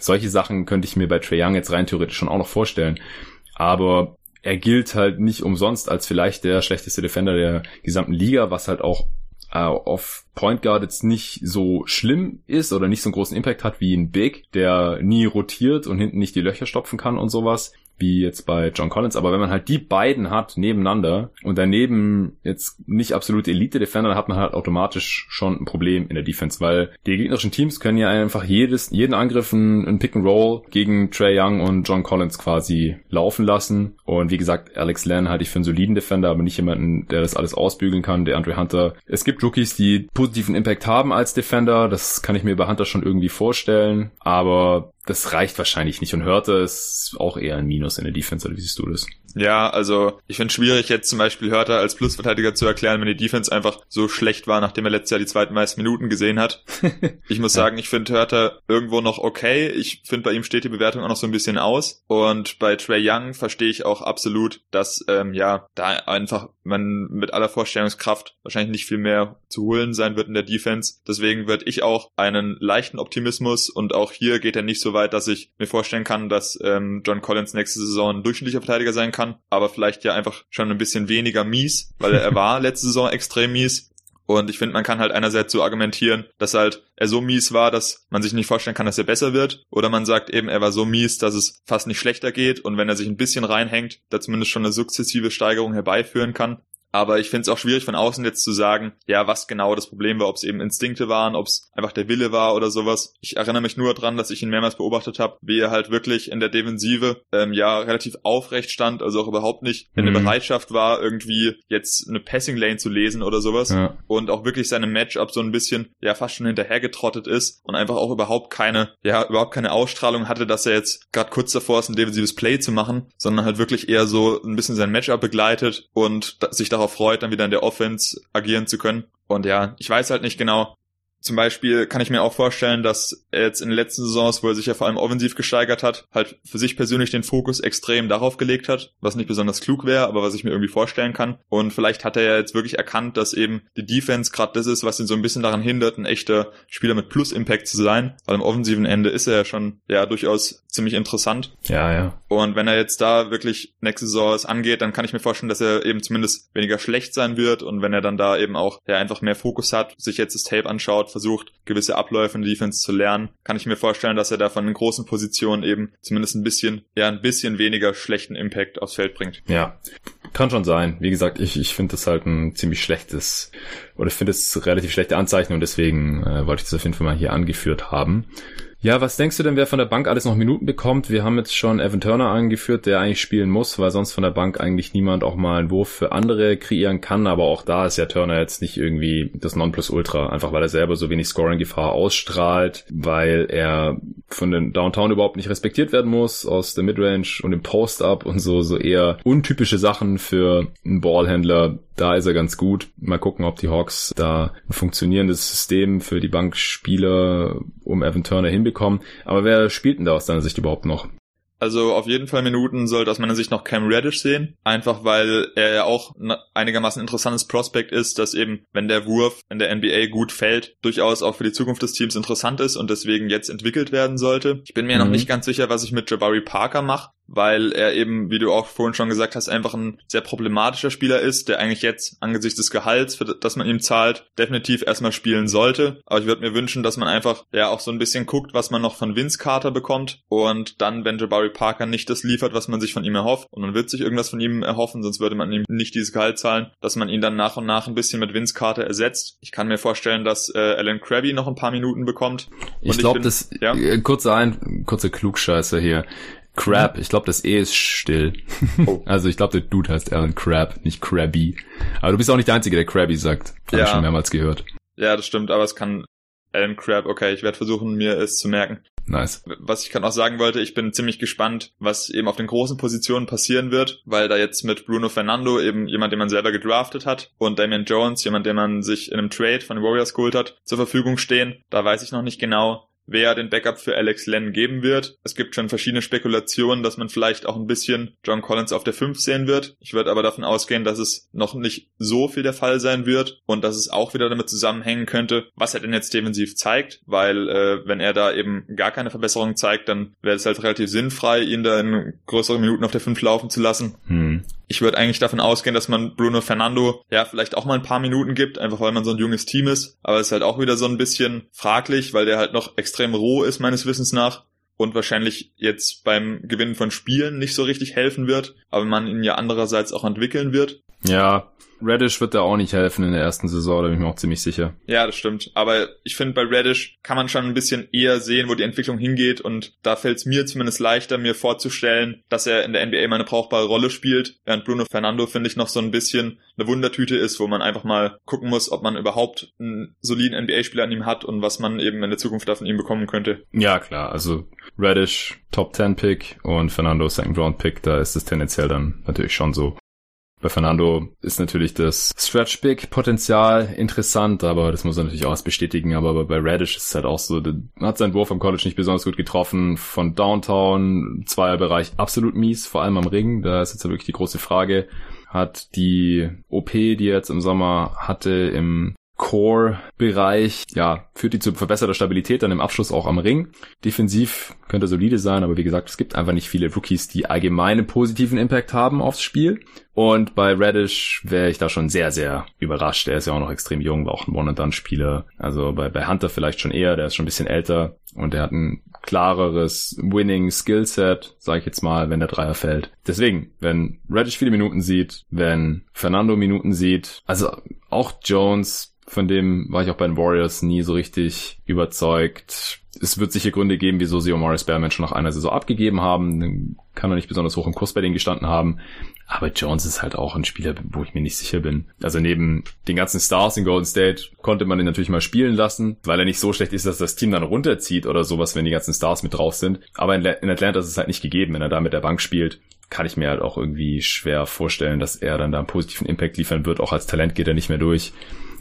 Solche Sachen könnte ich mir bei Trae Young jetzt rein theoretisch schon auch noch vorstellen. Aber er gilt halt nicht umsonst als vielleicht der schlechteste Defender der gesamten Liga, was halt auch äh, auf Point Guard jetzt nicht so schlimm ist oder nicht so einen großen Impact hat wie ein Big, der nie rotiert und hinten nicht die Löcher stopfen kann und sowas wie jetzt bei John Collins. Aber wenn man halt die beiden hat nebeneinander und daneben jetzt nicht absolute Elite-Defender, dann hat man halt automatisch schon ein Problem in der Defense, weil die gegnerischen Teams können ja einfach jedes, jeden Angriff ein Pick and Roll gegen Trey Young und John Collins quasi laufen lassen. Und wie gesagt, Alex Len halte ich für einen soliden Defender, aber nicht jemanden, der das alles ausbügeln kann, der Andre Hunter. Es gibt Rookies, die positiven Impact haben als Defender. Das kann ich mir bei Hunter schon irgendwie vorstellen. Aber das reicht wahrscheinlich nicht. Und Hörte ist auch eher ein Minus in der Defense, oder wie siehst du das?
Ja, also ich finde schwierig, jetzt zum Beispiel Hörter als Plusverteidiger zu erklären, wenn die Defense einfach so schlecht war, nachdem er letztes Jahr die zweiten meisten Minuten gesehen hat. ich muss sagen, ich finde Hörter irgendwo noch okay. Ich finde, bei ihm steht die Bewertung auch noch so ein bisschen aus. Und bei Trey Young verstehe ich auch absolut, dass ähm, ja da einfach man mit aller Vorstellungskraft wahrscheinlich nicht viel mehr zu holen sein wird in der Defense. Deswegen würde ich auch einen leichten Optimismus und auch hier geht er nicht so weit, dass ich mir vorstellen kann, dass ähm, John Collins nächste Saison ein durchschnittlicher Verteidiger sein kann kann, aber vielleicht ja einfach schon ein bisschen weniger mies, weil er war letzte Saison extrem mies. Und ich finde, man kann halt einerseits so argumentieren, dass halt er so mies war, dass man sich nicht vorstellen kann, dass er besser wird. Oder man sagt eben, er war so mies, dass es fast nicht schlechter geht. Und wenn er sich ein bisschen reinhängt, da zumindest schon eine sukzessive Steigerung herbeiführen kann. Aber ich finde es auch schwierig von außen jetzt zu sagen, ja, was genau das Problem war, ob es eben Instinkte waren, ob es einfach der Wille war oder sowas. Ich erinnere mich nur dran, dass ich ihn mehrmals beobachtet habe, wie er halt wirklich in der Defensive ähm, ja relativ aufrecht stand, also auch überhaupt nicht in der mhm. Bereitschaft war, irgendwie jetzt eine Passing Lane zu lesen oder sowas. Ja. Und auch wirklich seine Matchup so ein bisschen ja fast schon hinterhergetrottet ist und einfach auch überhaupt keine, ja, überhaupt keine Ausstrahlung hatte, dass er jetzt gerade kurz davor ist, ein defensives Play zu machen, sondern halt wirklich eher so ein bisschen sein Matchup begleitet und sich darauf darauf freut, dann wieder in der Offense agieren zu können. Und ja, ich weiß halt nicht genau, zum Beispiel kann ich mir auch vorstellen, dass er jetzt in den letzten Saisons, wo er sich ja vor allem offensiv gesteigert hat, halt für sich persönlich den Fokus extrem darauf gelegt hat, was nicht besonders klug wäre, aber was ich mir irgendwie vorstellen kann. Und vielleicht hat er ja jetzt wirklich erkannt, dass eben die Defense gerade das ist, was ihn so ein bisschen daran hindert, ein echter Spieler mit Plus-Impact zu sein. Weil am offensiven Ende ist er ja schon ja durchaus ziemlich interessant.
Ja, ja.
Und wenn er jetzt da wirklich nächste Saison es angeht, dann kann ich mir vorstellen, dass er eben zumindest weniger schlecht sein wird. Und wenn er dann da eben auch ja einfach mehr Fokus hat, sich jetzt das Tape anschaut, versucht, gewisse Abläufe in der Defense zu lernen, kann ich mir vorstellen, dass er da von den großen Positionen eben zumindest ein bisschen, ja, ein bisschen weniger schlechten Impact aufs Feld bringt.
Ja, kann schon sein. Wie gesagt, ich, ich finde das halt ein ziemlich schlechtes, oder ich finde es relativ schlechte Anzeichen und deswegen äh, wollte ich das auf jeden Fall mal hier angeführt haben. Ja, was denkst du denn, wer von der Bank alles noch Minuten bekommt? Wir haben jetzt schon Evan Turner angeführt, der eigentlich spielen muss, weil sonst von der Bank eigentlich niemand auch mal einen Wurf für andere kreieren kann. Aber auch da ist ja Turner jetzt nicht irgendwie das Nonplusultra, einfach weil er selber so wenig Scoring-Gefahr ausstrahlt, weil er von den Downtown überhaupt nicht respektiert werden muss, aus der Midrange und dem Post-Up und so, so eher untypische Sachen für einen Ballhändler. Da ist er ganz gut. Mal gucken, ob die Hawks da ein funktionierendes System für die Bankspieler um Evan Turner hinbekommen. Aber wer spielt denn da aus deiner Sicht überhaupt noch?
Also auf jeden Fall Minuten sollte aus meiner Sicht noch Cam Reddish sehen. Einfach weil er ja auch einigermaßen interessantes Prospekt ist, dass eben, wenn der Wurf in der NBA gut fällt, durchaus auch für die Zukunft des Teams interessant ist und deswegen jetzt entwickelt werden sollte. Ich bin mir mhm. noch nicht ganz sicher, was ich mit Jabari Parker mache weil er eben, wie du auch vorhin schon gesagt hast, einfach ein sehr problematischer Spieler ist, der eigentlich jetzt angesichts des Gehalts, für das man ihm zahlt, definitiv erstmal spielen sollte. Aber ich würde mir wünschen, dass man einfach ja auch so ein bisschen guckt, was man noch von Vince Carter bekommt und dann, wenn Jabari Parker nicht das liefert, was man sich von ihm erhofft und man wird sich irgendwas von ihm erhoffen, sonst würde man ihm nicht dieses Gehalt zahlen, dass man ihn dann nach und nach ein bisschen mit Vince Carter ersetzt. Ich kann mir vorstellen, dass äh, Alan Krabby noch ein paar Minuten bekommt.
ich glaube, das ja? äh, kurze ein kurze Klugscheiße hier. Crab, ich glaube, das E ist still. Oh. Also ich glaube, der Dude heißt Alan Crab, nicht Krabby. Aber du bist auch nicht der Einzige, der Krabby sagt. Habe ja. ich schon mehrmals gehört.
Ja, das stimmt, aber es kann Alan Crab, okay, ich werde versuchen, mir es zu merken.
Nice.
Was ich gerade auch sagen wollte, ich bin ziemlich gespannt, was eben auf den großen Positionen passieren wird, weil da jetzt mit Bruno Fernando eben jemand, den man selber gedraftet hat und Damian Jones, jemand, den man sich in einem Trade von den Warriors geholt hat, zur Verfügung stehen. Da weiß ich noch nicht genau, wer den Backup für Alex Len geben wird. Es gibt schon verschiedene Spekulationen, dass man vielleicht auch ein bisschen John Collins auf der 5 sehen wird. Ich würde aber davon ausgehen, dass es noch nicht so viel der Fall sein wird und dass es auch wieder damit zusammenhängen könnte, was er denn jetzt defensiv zeigt, weil äh, wenn er da eben gar keine Verbesserung zeigt, dann wäre es halt relativ sinnfrei, ihn da in größeren Minuten auf der 5 laufen zu lassen. Hm. Ich würde eigentlich davon ausgehen, dass man Bruno Fernando ja vielleicht auch mal ein paar Minuten gibt, einfach weil man so ein junges Team ist. Aber es ist halt auch wieder so ein bisschen fraglich, weil der halt noch extrem roh ist, meines Wissens nach. Und wahrscheinlich jetzt beim Gewinnen von Spielen nicht so richtig helfen wird, aber man ihn ja andererseits auch entwickeln wird.
Ja, Reddish wird da auch nicht helfen in der ersten Saison, da bin ich mir auch ziemlich sicher.
Ja, das stimmt. Aber ich finde, bei Reddish kann man schon ein bisschen eher sehen, wo die Entwicklung hingeht. Und da fällt es mir zumindest leichter, mir vorzustellen, dass er in der NBA mal eine brauchbare Rolle spielt. Während Bruno Fernando, finde ich, noch so ein bisschen eine Wundertüte ist, wo man einfach mal gucken muss, ob man überhaupt einen soliden NBA-Spieler an ihm hat und was man eben in der Zukunft da von ihm bekommen könnte.
Ja, klar. Also Reddish Top 10 Pick und Fernando Second Round Pick, da ist es tendenziell dann natürlich schon so. Bei Fernando ist natürlich das Stretch Big Potenzial interessant, aber das muss er natürlich auch erst bestätigen. Aber bei Radish ist es halt auch so, hat seinen Wurf am College nicht besonders gut getroffen. Von Downtown, Zweierbereich absolut mies, vor allem am Ring. Da ist jetzt wirklich die große Frage. Hat die OP, die er jetzt im Sommer hatte, im Core-Bereich, ja, führt die zu verbesserter Stabilität dann im Abschluss auch am Ring. Defensiv könnte solide sein, aber wie gesagt, es gibt einfach nicht viele Rookies, die allgemeinen positiven Impact haben aufs Spiel. Und bei Radish wäre ich da schon sehr, sehr überrascht. Er ist ja auch noch extrem jung, war auch ein One-and-Done-Spieler. Also bei, bei Hunter vielleicht schon eher, der ist schon ein bisschen älter und der hat ein klareres Winning-Skillset, sage ich jetzt mal, wenn der Dreier fällt. Deswegen, wenn Radish viele Minuten sieht, wenn Fernando Minuten sieht, also auch Jones von dem war ich auch bei den Warriors nie so richtig überzeugt. Es wird sicher Gründe geben, wieso sie Omari Spellman schon nach einer Saison abgegeben haben. Kann er nicht besonders hoch im Kurs bei denen gestanden haben. Aber Jones ist halt auch ein Spieler, wo ich mir nicht sicher bin. Also neben den ganzen Stars in Golden State konnte man ihn natürlich mal spielen lassen, weil er nicht so schlecht ist, dass das Team dann runterzieht oder sowas, wenn die ganzen Stars mit drauf sind. Aber in Atlanta ist es halt nicht gegeben. Wenn er da mit der Bank spielt, kann ich mir halt auch irgendwie schwer vorstellen, dass er dann da einen positiven Impact liefern wird. Auch als Talent geht er nicht mehr durch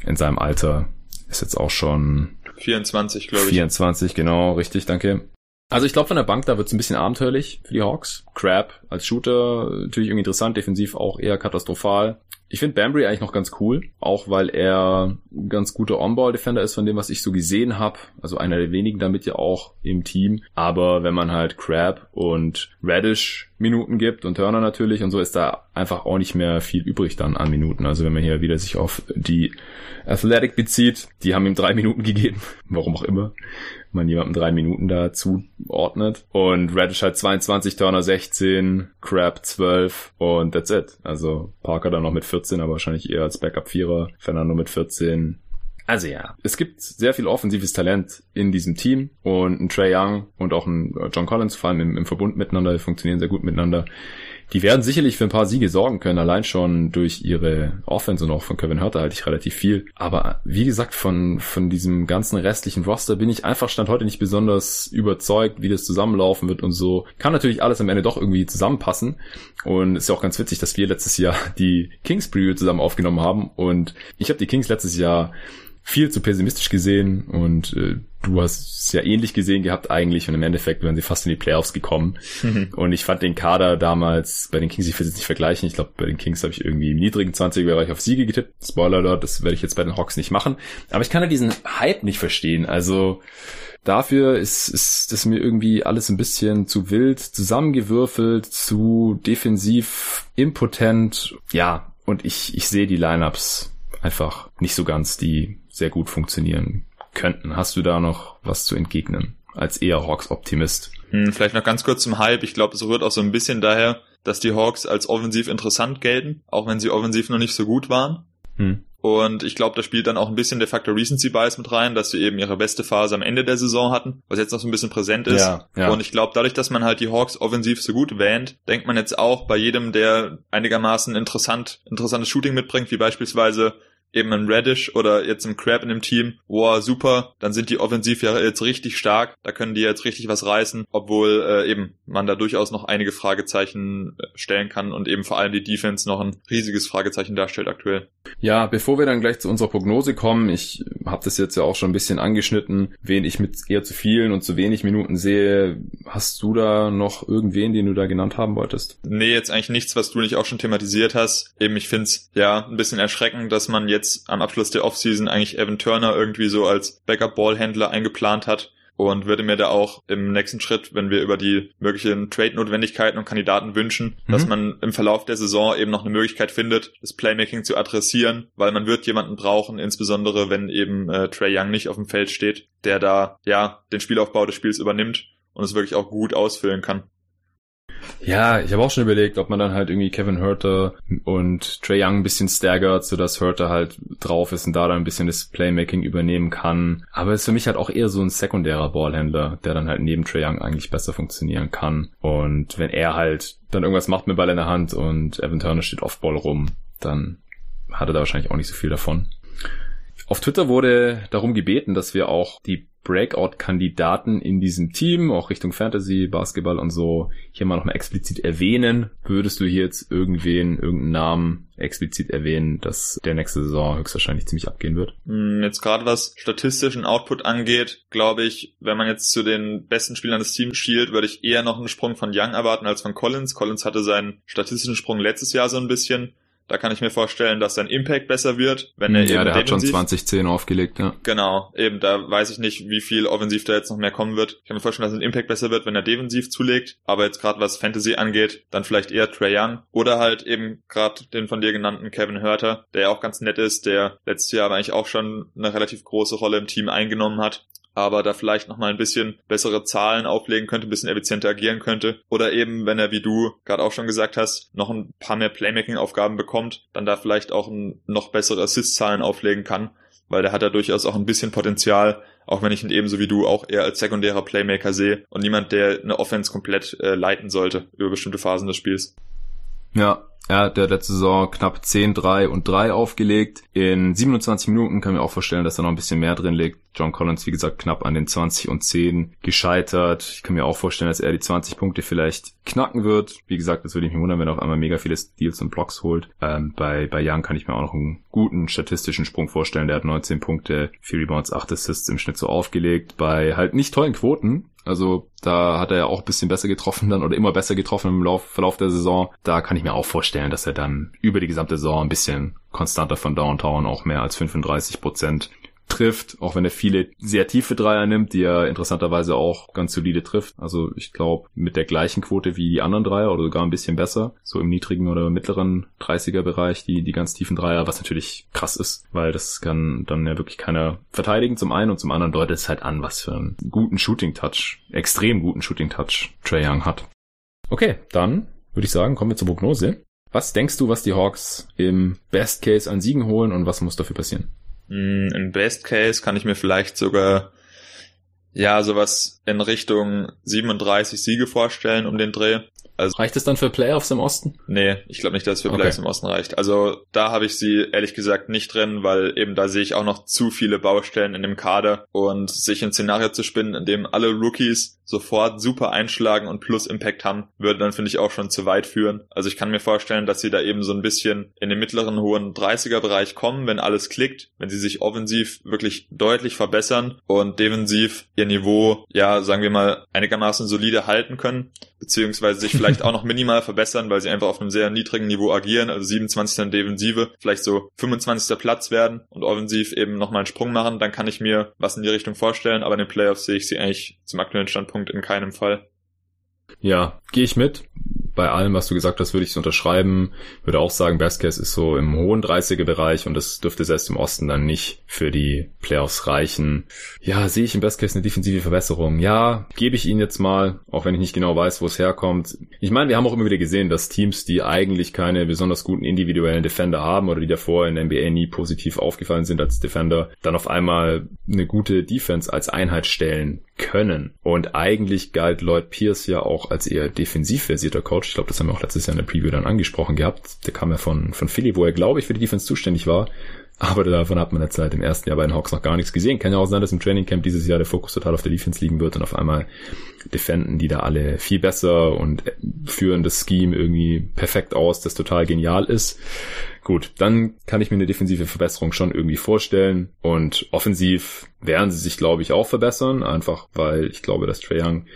in seinem Alter. Ist jetzt auch schon
24, glaube ich.
24, genau, richtig, danke. Also ich glaube von der Bank, da wird es ein bisschen abenteuerlich für die Hawks. Crab als Shooter, natürlich irgendwie interessant, defensiv auch eher katastrophal. Ich finde Bambry eigentlich noch ganz cool, auch weil er ein ganz guter On-Ball-Defender ist von dem, was ich so gesehen habe. Also einer der wenigen damit ja auch im Team. Aber wenn man halt Crab und Radish Minuten gibt und Turner natürlich und so ist da einfach auch nicht mehr viel übrig dann an Minuten. Also wenn man hier wieder sich auf die Athletic bezieht, die haben ihm drei Minuten gegeben, warum auch immer man jemandem drei Minuten da zuordnet. Und Radish halt 22, Turner 16, Crab 12 und that's it. Also Parker dann noch mit 14, aber wahrscheinlich eher als Backup-Vierer. Fernando mit 14, also ja, es gibt sehr viel offensives Talent in diesem Team und ein Trey Young und auch ein John Collins, vor allem im, im Verbund miteinander, die funktionieren sehr gut miteinander. Die werden sicherlich für ein paar Siege sorgen können, allein schon durch ihre Offense und auch von Kevin Hurter halte ich relativ viel. Aber wie gesagt, von, von diesem ganzen restlichen Roster bin ich einfach Stand heute nicht besonders überzeugt, wie das zusammenlaufen wird und so. Kann natürlich alles am Ende doch irgendwie zusammenpassen. Und ist ja auch ganz witzig, dass wir letztes Jahr die Kings Preview zusammen aufgenommen haben. Und ich habe die Kings letztes Jahr viel zu pessimistisch gesehen und äh, du hast es ja ähnlich gesehen gehabt eigentlich und im Endeffekt wären sie fast in die Playoffs gekommen. Mhm. Und ich fand den Kader damals bei den Kings, ich will es nicht vergleichen, ich glaube bei den Kings habe ich irgendwie im niedrigen 20er-Bereich auf Siege getippt. Spoiler dort, das werde ich jetzt bei den Hawks nicht machen. Aber ich kann ja diesen Hype nicht verstehen. Also dafür ist, ist das mir irgendwie alles ein bisschen zu wild zusammengewürfelt, zu defensiv impotent. Ja, und ich, ich sehe die Lineups einfach nicht so ganz, die sehr gut funktionieren könnten. Hast du da noch was zu entgegnen? Als eher Hawks-Optimist.
Hm, vielleicht noch ganz kurz zum Hype. Ich glaube, es rührt auch so ein bisschen daher, dass die Hawks als offensiv interessant gelten, auch wenn sie offensiv noch nicht so gut waren. Hm. Und ich glaube, da spielt dann auch ein bisschen der Faktor Recency Bias mit rein, dass sie eben ihre beste Phase am Ende der Saison hatten, was jetzt noch so ein bisschen präsent ist. Ja, ja. Und ich glaube, dadurch, dass man halt die Hawks offensiv so gut wähnt, denkt man jetzt auch bei jedem, der einigermaßen interessant, interessantes Shooting mitbringt, wie beispielsweise eben ein Radish oder jetzt ein Crab in dem Team, wow, super, dann sind die offensiv ja jetzt richtig stark, da können die jetzt richtig was reißen, obwohl äh, eben man da durchaus noch einige Fragezeichen äh, stellen kann und eben vor allem die Defense noch ein riesiges Fragezeichen darstellt aktuell.
Ja, bevor wir dann gleich zu unserer Prognose kommen, ich habe das jetzt ja auch schon ein bisschen angeschnitten, wen ich mit eher zu vielen und zu wenig Minuten sehe. Hast du da noch irgendwen, den du da genannt haben wolltest?
Nee, jetzt eigentlich nichts, was du nicht auch schon thematisiert hast. Eben, ich find's ja ein bisschen erschreckend, dass man jetzt jetzt am Abschluss der Offseason eigentlich Evan Turner irgendwie so als Backup-Ballhändler eingeplant hat und würde mir da auch im nächsten Schritt, wenn wir über die möglichen Trade-Notwendigkeiten und Kandidaten wünschen, mhm. dass man im Verlauf der Saison eben noch eine Möglichkeit findet, das Playmaking zu adressieren, weil man wird jemanden brauchen, insbesondere wenn eben äh, Trey Young nicht auf dem Feld steht, der da ja den Spielaufbau des Spiels übernimmt und es wirklich auch gut ausfüllen kann.
Ja, ich habe auch schon überlegt, ob man dann halt irgendwie Kevin Herter und Trey Young ein bisschen staggert, sodass Herter halt drauf ist und da dann ein bisschen das Playmaking übernehmen kann. Aber ist für mich halt auch eher so ein sekundärer Ballhändler, der dann halt neben Trey Young eigentlich besser funktionieren kann. Und wenn er halt dann irgendwas macht mit Ball in der Hand und Evan Turner steht off Ball rum, dann hat er da wahrscheinlich auch nicht so viel davon. Auf Twitter wurde darum gebeten, dass wir auch die Breakout-Kandidaten in diesem Team, auch Richtung Fantasy, Basketball und so, hier mal nochmal explizit erwähnen. Würdest du hier jetzt irgendwen, irgendeinen Namen explizit erwähnen, dass der nächste Saison höchstwahrscheinlich ziemlich abgehen wird?
Hm, jetzt gerade was statistischen Output angeht, glaube ich, wenn man jetzt zu den besten Spielern des Teams schielt, würde ich eher noch einen Sprung von Young erwarten als von Collins. Collins hatte seinen statistischen Sprung letztes Jahr so ein bisschen. Da kann ich mir vorstellen, dass sein Impact besser wird, wenn er
ja,
eben
der hat schon
defensiv-
2010 aufgelegt, ja.
Genau, eben, da weiß ich nicht, wie viel offensiv da jetzt noch mehr kommen wird. Ich kann mir vorstellen, dass sein Impact besser wird, wenn er defensiv zulegt. Aber jetzt gerade was Fantasy angeht, dann vielleicht eher Trey Young. Oder halt eben gerade den von dir genannten Kevin Hörter, der ja auch ganz nett ist, der letztes Jahr aber eigentlich auch schon eine relativ große Rolle im Team eingenommen hat aber da vielleicht noch mal ein bisschen bessere Zahlen auflegen könnte, ein bisschen effizienter agieren könnte. Oder eben, wenn er, wie du gerade auch schon gesagt hast, noch ein paar mehr Playmaking-Aufgaben bekommt, dann da vielleicht auch ein, noch bessere Assist-Zahlen auflegen kann, weil der hat da durchaus auch ein bisschen Potenzial, auch wenn ich ihn ebenso wie du auch eher als sekundärer Playmaker sehe und niemand, der eine Offense komplett äh, leiten sollte über bestimmte Phasen des Spiels.
Ja, er hat der letzte Saison knapp 10, 3 und 3 aufgelegt. In 27 Minuten kann ich mir auch vorstellen, dass da noch ein bisschen mehr drin liegt. John Collins, wie gesagt, knapp an den 20 und 10 gescheitert. Ich kann mir auch vorstellen, dass er die 20 Punkte vielleicht knacken wird. Wie gesagt, das würde ich mich wundern, wenn er auf einmal mega viele Steals und Blocks holt. Ähm, bei, bei Young kann ich mir auch noch einen guten statistischen Sprung vorstellen. Der hat 19 Punkte, 4 Rebounds, 8 Assists im Schnitt so aufgelegt. Bei halt nicht tollen Quoten, also da hat er ja auch ein bisschen besser getroffen dann oder immer besser getroffen im Lauf, Verlauf der Saison. Da kann ich mir auch vorstellen, dass er dann über die gesamte Saison ein bisschen konstanter von Downtown auch mehr als 35 Prozent trifft, auch wenn er viele sehr tiefe Dreier nimmt, die er interessanterweise auch ganz solide trifft. Also ich glaube mit der gleichen Quote wie die anderen Dreier oder sogar ein bisschen besser, so im niedrigen oder mittleren 30er Bereich, die, die ganz tiefen Dreier, was natürlich krass ist, weil das kann dann ja wirklich keiner verteidigen zum einen und zum anderen deutet es halt an, was für einen guten Shooting Touch, extrem guten Shooting Touch Trey Young hat. Okay, dann würde ich sagen, kommen wir zur Prognose. Was denkst du, was die Hawks im Best Case an Siegen holen und was muss dafür passieren?
Mm, Im Best Case kann ich mir vielleicht sogar ja sowas in Richtung 37 Siege vorstellen um den Dreh. Also
Reicht es dann für Playoffs im Osten?
Nee, ich glaube nicht, dass es für
Okay.
Playoffs im Osten reicht. Also da habe ich sie ehrlich gesagt nicht drin, weil eben da sehe ich auch noch zu viele Baustellen in dem Kader und sich ein Szenario zu spinnen, in dem alle Rookies sofort super einschlagen und plus Impact haben, würde dann finde ich auch schon zu weit führen. Also ich kann mir vorstellen, dass sie da eben so ein bisschen in den mittleren hohen 30er Bereich kommen, wenn alles klickt, wenn sie sich offensiv wirklich deutlich verbessern und defensiv ihr Niveau, ja, sagen wir mal, einigermaßen solide halten können beziehungsweise sich vielleicht auch noch minimal verbessern, weil sie einfach auf einem sehr niedrigen Niveau agieren, also 27. in Defensive, vielleicht so 25. Platz werden und offensiv eben nochmal einen Sprung machen, dann kann ich mir was in die Richtung vorstellen, aber in den Playoffs sehe ich sie eigentlich zum aktuellen Standpunkt in keinem Fall.
Ja, gehe ich mit. Bei allem, was du gesagt hast, würde ich es unterschreiben. Würde auch sagen, Best Case ist so im hohen 30er Bereich und das dürfte selbst im Osten dann nicht für die Playoffs reichen. Ja, sehe ich im Best Case eine defensive Verbesserung. Ja, gebe ich ihnen jetzt mal, auch wenn ich nicht genau weiß, wo es herkommt. Ich meine, wir haben auch immer wieder gesehen, dass Teams, die eigentlich keine besonders guten individuellen Defender haben oder die davor in der NBA nie positiv aufgefallen sind als Defender, dann auf einmal eine gute Defense als Einheit stellen können. Und eigentlich galt Lloyd Pierce ja auch als eher defensiv versierter Coach. Ich glaube, das haben wir auch letztes Jahr in der Preview dann angesprochen gehabt. Der kam ja von, von Philly, wo er, glaube ich, für die Defense zuständig war. Aber davon hat man jetzt seit dem ersten Jahr bei den Hawks noch gar nichts gesehen. Kann ja auch sein, dass im Training Camp dieses Jahr der Fokus total auf der Defense liegen wird und auf einmal defenden die da alle viel besser und führen das Scheme irgendwie perfekt aus, das total genial ist. Gut, dann kann ich mir eine defensive Verbesserung schon irgendwie vorstellen. Und offensiv werden sie sich, glaube ich, auch verbessern. Einfach weil ich glaube, dass Trae Young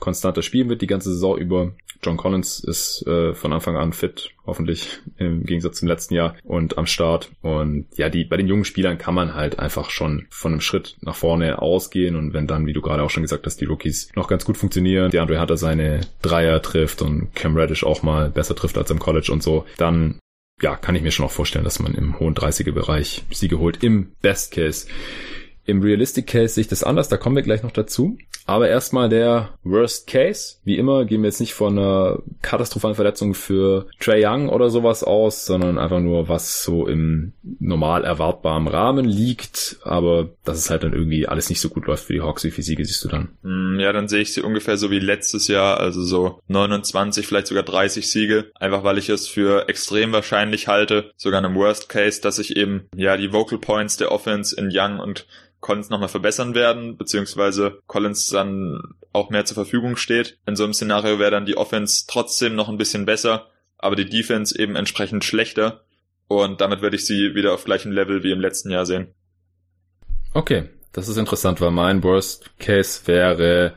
konstanter spielen wird die ganze Saison über. John Collins ist äh, von Anfang an fit, hoffentlich im Gegensatz zum letzten Jahr und am Start. Und ja, die bei den jungen Spielern kann man halt einfach schon von einem Schritt nach vorne ausgehen. Und wenn dann, wie du gerade auch schon gesagt hast, die Rookies noch ganz gut funktionieren, der Andre Hunter seine Dreier trifft und Cam Reddish auch mal besser trifft als im College und so, dann ja, kann ich mir schon auch vorstellen, dass man im hohen 30er Bereich Siege holt. Im Best Case. Im Realistic Case sehe ich das anders, da kommen wir gleich noch dazu. Aber erstmal der Worst Case. Wie immer gehen wir jetzt nicht von einer katastrophalen Verletzung für Trey Young oder sowas aus, sondern einfach nur, was so im normal erwartbaren Rahmen liegt. Aber dass es halt dann irgendwie alles nicht so gut läuft für die Hawks. Wie viele Siege siehst du dann?
Hm, ja, dann sehe ich sie ungefähr so wie letztes Jahr, also so 29, vielleicht sogar 30 Siege. Einfach weil ich es für extrem wahrscheinlich halte, sogar einem Worst Case, dass ich eben ja die Vocal Points der Offense in Young und Collins nochmal verbessern werden, beziehungsweise Collins dann auch mehr zur Verfügung steht. In so einem Szenario wäre dann die Offense trotzdem noch ein bisschen besser, aber die Defense eben entsprechend schlechter. Und damit würde ich sie wieder auf gleichem Level wie im letzten Jahr sehen.
Okay, das ist interessant, weil mein Worst Case wäre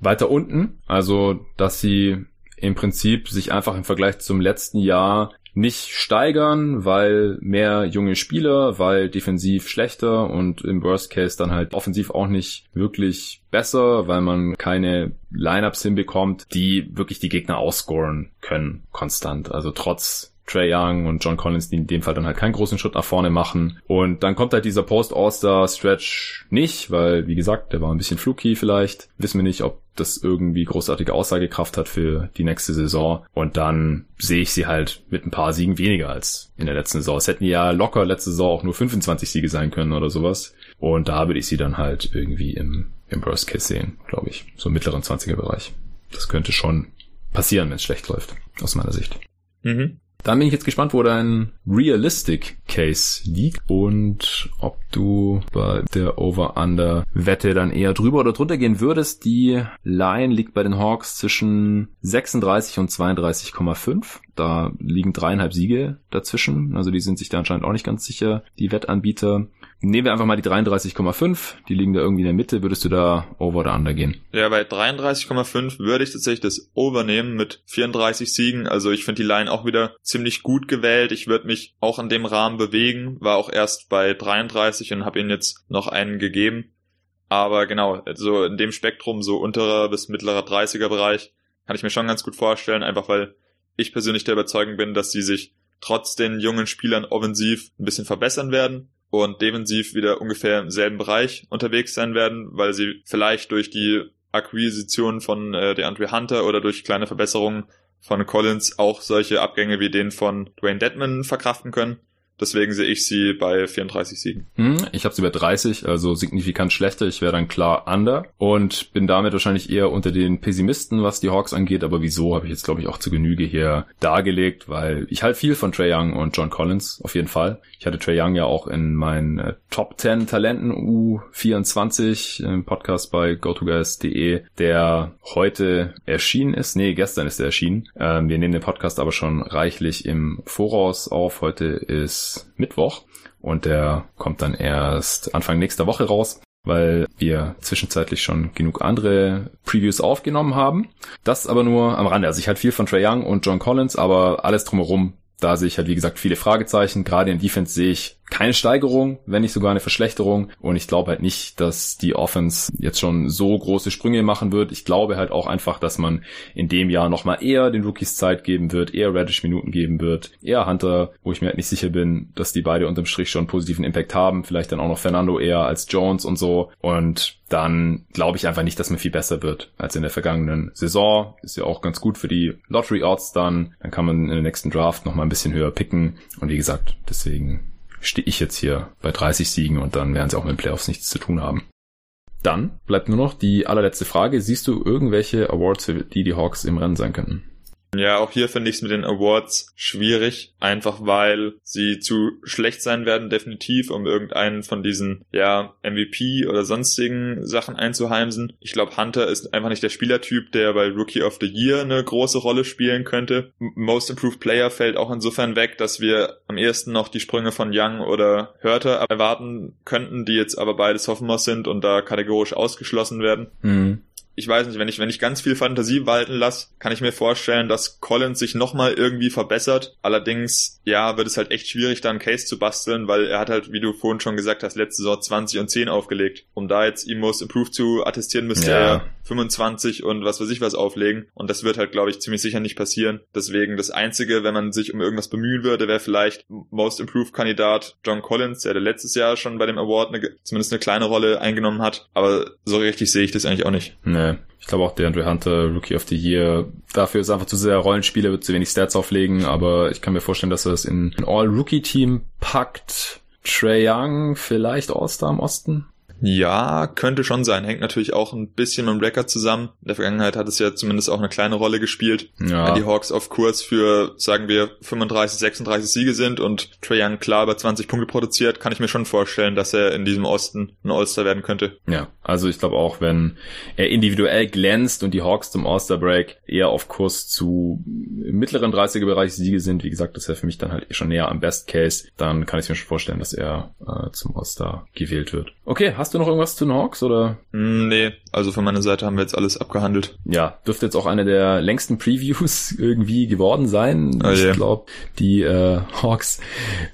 weiter unten. Also, dass sie im Prinzip sich einfach im Vergleich zum letzten Jahr nicht steigern, weil mehr junge Spieler, weil defensiv schlechter und im Worst Case dann halt offensiv auch nicht wirklich besser, weil man keine Lineups hinbekommt, die wirklich die Gegner ausscoren können konstant. Also trotz Trey Young und John Collins, die in dem Fall dann halt keinen großen Schritt nach vorne machen. Und dann kommt halt dieser Post-All-Star-Stretch nicht, weil, wie gesagt, der war ein bisschen fluky vielleicht. Wissen wir nicht, ob das irgendwie großartige Aussagekraft hat für die nächste Saison. Und dann sehe ich sie halt mit ein paar Siegen weniger als in der letzten Saison. Es hätten ja locker letzte Saison auch nur 25 Siege sein können oder sowas. Und da würde ich sie dann halt irgendwie im, im Worst Case sehen, glaube ich. So im mittleren 20er Bereich. Das könnte schon passieren, wenn es schlecht läuft, aus meiner Sicht. Mhm. Dann bin ich jetzt gespannt, wo dein Realistic Case liegt und ob du bei der Over-Under-Wette dann eher drüber oder drunter gehen würdest. Die Line liegt bei den Hawks zwischen 36 und 32,5. Da liegen dreieinhalb Siege dazwischen. Also die sind sich da anscheinend auch nicht ganz sicher, die Wettanbieter. Nehmen wir einfach mal die 33,5, die liegen da irgendwie in der Mitte. Würdest du da over oder under gehen?
Ja, bei 33,5 würde ich tatsächlich das over nehmen mit 34 Siegen. Also ich finde die Line auch wieder ziemlich gut gewählt. Ich würde mich auch in dem Rahmen bewegen. War auch erst bei 33 und habe ihnen jetzt noch einen gegeben. Aber genau, so in dem Spektrum, so unterer bis mittlerer 30er Bereich, kann ich mir schon ganz gut vorstellen, einfach weil ich persönlich der Überzeugung bin, dass sie sich trotz den jungen Spielern offensiv ein bisschen verbessern werden und defensiv wieder ungefähr im selben Bereich unterwegs sein werden, weil sie vielleicht durch die Akquisition von äh, DeAndre Hunter oder durch kleine Verbesserungen von Collins auch solche Abgänge wie den von Dwayne Dedman verkraften können. Deswegen sehe ich sie bei 34 Siegen.
Hm, ich habe sie bei 30, also signifikant schlechter. Ich wäre dann klar under und bin damit wahrscheinlich eher unter den Pessimisten, was die Hawks angeht. Aber wieso habe ich jetzt, glaube ich, auch zu Genüge hier dargelegt, weil ich halt viel von Trey Young und John Collins auf jeden Fall. Ich hatte Trey Young ja auch in meinen äh, Top 10 Talenten U24 im Podcast bei GoToGuys.de, der heute erschienen ist. Nee, gestern ist er erschienen. Ähm, wir nehmen den Podcast aber schon reichlich im Voraus auf. Heute ist Mittwoch und der kommt dann erst Anfang nächster Woche raus weil wir zwischenzeitlich schon genug andere Previews aufgenommen haben. Das aber nur am Rande. Also ich halt viel von Trey Young und John Collins, aber alles drumherum, da sehe ich halt wie gesagt viele Fragezeichen. Gerade in Defense sehe ich keine Steigerung, wenn nicht sogar eine Verschlechterung. Und ich glaube halt nicht, dass die Offense jetzt schon so große Sprünge machen wird. Ich glaube halt auch einfach, dass man in dem Jahr nochmal eher den Rookies Zeit geben wird, eher Radish Minuten geben wird, eher Hunter, wo ich mir halt nicht sicher bin, dass die beide unterm Strich schon positiven Impact haben. Vielleicht dann auch noch Fernando eher als Jones und so. Und dann glaube ich einfach nicht, dass man viel besser wird als in der vergangenen Saison. Ist ja auch ganz gut für die Lottery Odds dann. Dann kann man in der nächsten Draft nochmal ein bisschen höher picken. Und wie gesagt, deswegen stehe ich jetzt hier bei 30 Siegen und dann werden sie auch mit den Playoffs nichts zu tun haben. Dann bleibt nur noch die allerletzte Frage. Siehst du irgendwelche Awards, für die die Hawks im Rennen sein könnten?
Ja, auch hier finde ich es mit den Awards schwierig, einfach weil sie zu schlecht sein werden, definitiv, um irgendeinen von diesen, ja, MVP oder sonstigen Sachen einzuheimsen. Ich glaube, Hunter ist einfach nicht der Spielertyp, der bei Rookie of the Year eine große Rolle spielen könnte. Most Improved Player fällt auch insofern weg, dass wir am ehesten noch die Sprünge von Young oder Hörter erwarten könnten, die jetzt aber beide Sophomores sind und da kategorisch ausgeschlossen werden. Mhm ich weiß nicht, wenn ich, wenn ich ganz viel Fantasie walten lasse, kann ich mir vorstellen, dass Collins sich nochmal irgendwie verbessert. Allerdings, ja, wird es halt echt schwierig, da einen Case zu basteln, weil er hat halt, wie du vorhin schon gesagt hast, letzte Saison 20 und 10 aufgelegt. Um da jetzt ihm Most Improved zu attestieren, müsste ja. er 25 und was weiß ich was auflegen. Und das wird halt, glaube ich, ziemlich sicher nicht passieren. Deswegen das Einzige, wenn man sich um irgendwas bemühen würde, wäre vielleicht Most Improved Kandidat John Collins, der, letztes Jahr schon bei dem Award eine, zumindest eine kleine Rolle eingenommen hat. Aber so richtig sehe ich das eigentlich auch nicht.
Nee. Ich glaube auch der Andrew Hunter, Rookie of the Year, dafür ist einfach zu sehr Rollenspieler, wird zu wenig Stats auflegen, aber ich kann mir vorstellen, dass er es in ein All-Rookie-Team packt. Trey Young, vielleicht All-Star im Osten?
Ja, könnte schon sein. Hängt natürlich auch ein bisschen mit dem Record zusammen. In der Vergangenheit hat es ja zumindest auch eine kleine Rolle gespielt. Ja. Wenn die Hawks auf Kurs für, sagen wir, 35, 36 Siege sind und Trae Young klar über 20 Punkte produziert, kann ich mir schon vorstellen, dass er in diesem Osten ein All-Star werden könnte.
Ja, also ich glaube auch, wenn er individuell glänzt und die Hawks zum All-Star-Break eher auf Kurs zu mittleren 30er-Bereich Siege sind, wie gesagt, das wäre für mich dann halt schon näher am Best Case, dann kann ich mir schon vorstellen, dass er äh, zum All-Star gewählt wird. Okay, hast du noch irgendwas zu den Hawks oder?
Hm, nee, also von meiner Seite haben wir jetzt alles abgehandelt.
Ja, dürfte jetzt auch eine der längsten Previews irgendwie geworden sein. Oh, ich yeah. glaube, die äh, Hawks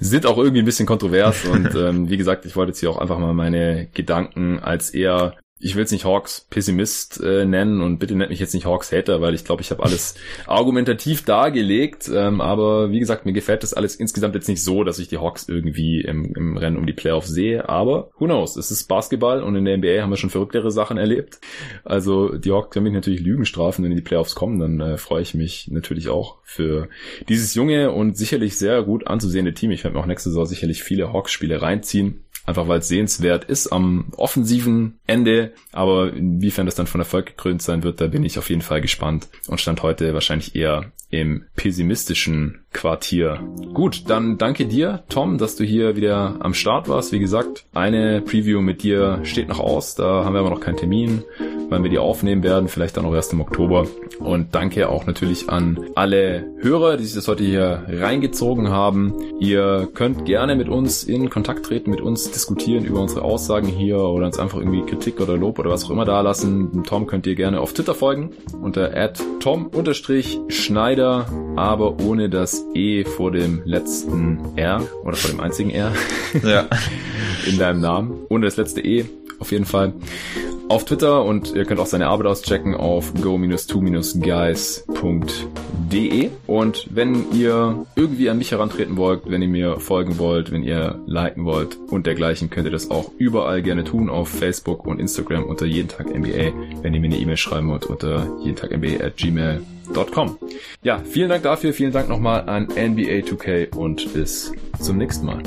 sind auch irgendwie ein bisschen kontrovers und ähm, wie gesagt, ich wollte jetzt hier auch einfach mal meine Gedanken als eher ich will es nicht Hawks Pessimist äh, nennen und bitte nennt mich jetzt nicht Hawks Hater, weil ich glaube, ich habe alles argumentativ dargelegt. Ähm, aber wie gesagt, mir gefällt das alles insgesamt jetzt nicht so, dass ich die Hawks irgendwie im, im Rennen um die Playoffs sehe. Aber who knows? Es ist Basketball und in der NBA haben wir schon verrücktere Sachen erlebt. Also die Hawks können mich natürlich Lügen strafen, wenn die Playoffs kommen. Dann äh, freue ich mich natürlich auch für dieses junge und sicherlich sehr gut anzusehende Team. Ich werde mir auch nächste Saison sicherlich viele Hawks-Spiele reinziehen einfach weil es sehenswert ist am offensiven Ende. Aber inwiefern das dann von Erfolg gekrönt sein wird, da bin ich auf jeden Fall gespannt und stand heute wahrscheinlich eher im pessimistischen Quartier. Gut, dann danke dir, Tom, dass du hier wieder am Start warst. Wie gesagt, eine Preview mit dir steht noch aus. Da haben wir aber noch keinen Termin, wann wir die aufnehmen werden. Vielleicht dann auch erst im Oktober. Und danke auch natürlich an alle Hörer, die sich das heute hier reingezogen haben. Ihr könnt gerne mit uns in Kontakt treten, mit uns diskutieren über unsere Aussagen hier oder uns einfach irgendwie Kritik oder Lob oder was auch immer da lassen. Tom könnt ihr gerne auf Twitter folgen unter tom-schneider wieder, aber ohne das E vor dem letzten R oder vor dem einzigen R ja. in deinem Namen. Ohne das letzte E auf jeden Fall auf Twitter und ihr könnt auch seine Arbeit auschecken auf go-2-guys.de und wenn ihr irgendwie an mich herantreten wollt, wenn ihr mir folgen wollt, wenn ihr liken wollt und dergleichen, könnt ihr das auch überall gerne tun auf Facebook und Instagram unter jeden Tag NBA, wenn ihr mir eine E-Mail schreiben wollt unter jeden Tag NBA at gmail.com. Ja, vielen Dank dafür, vielen Dank nochmal an NBA 2K und bis zum nächsten Mal.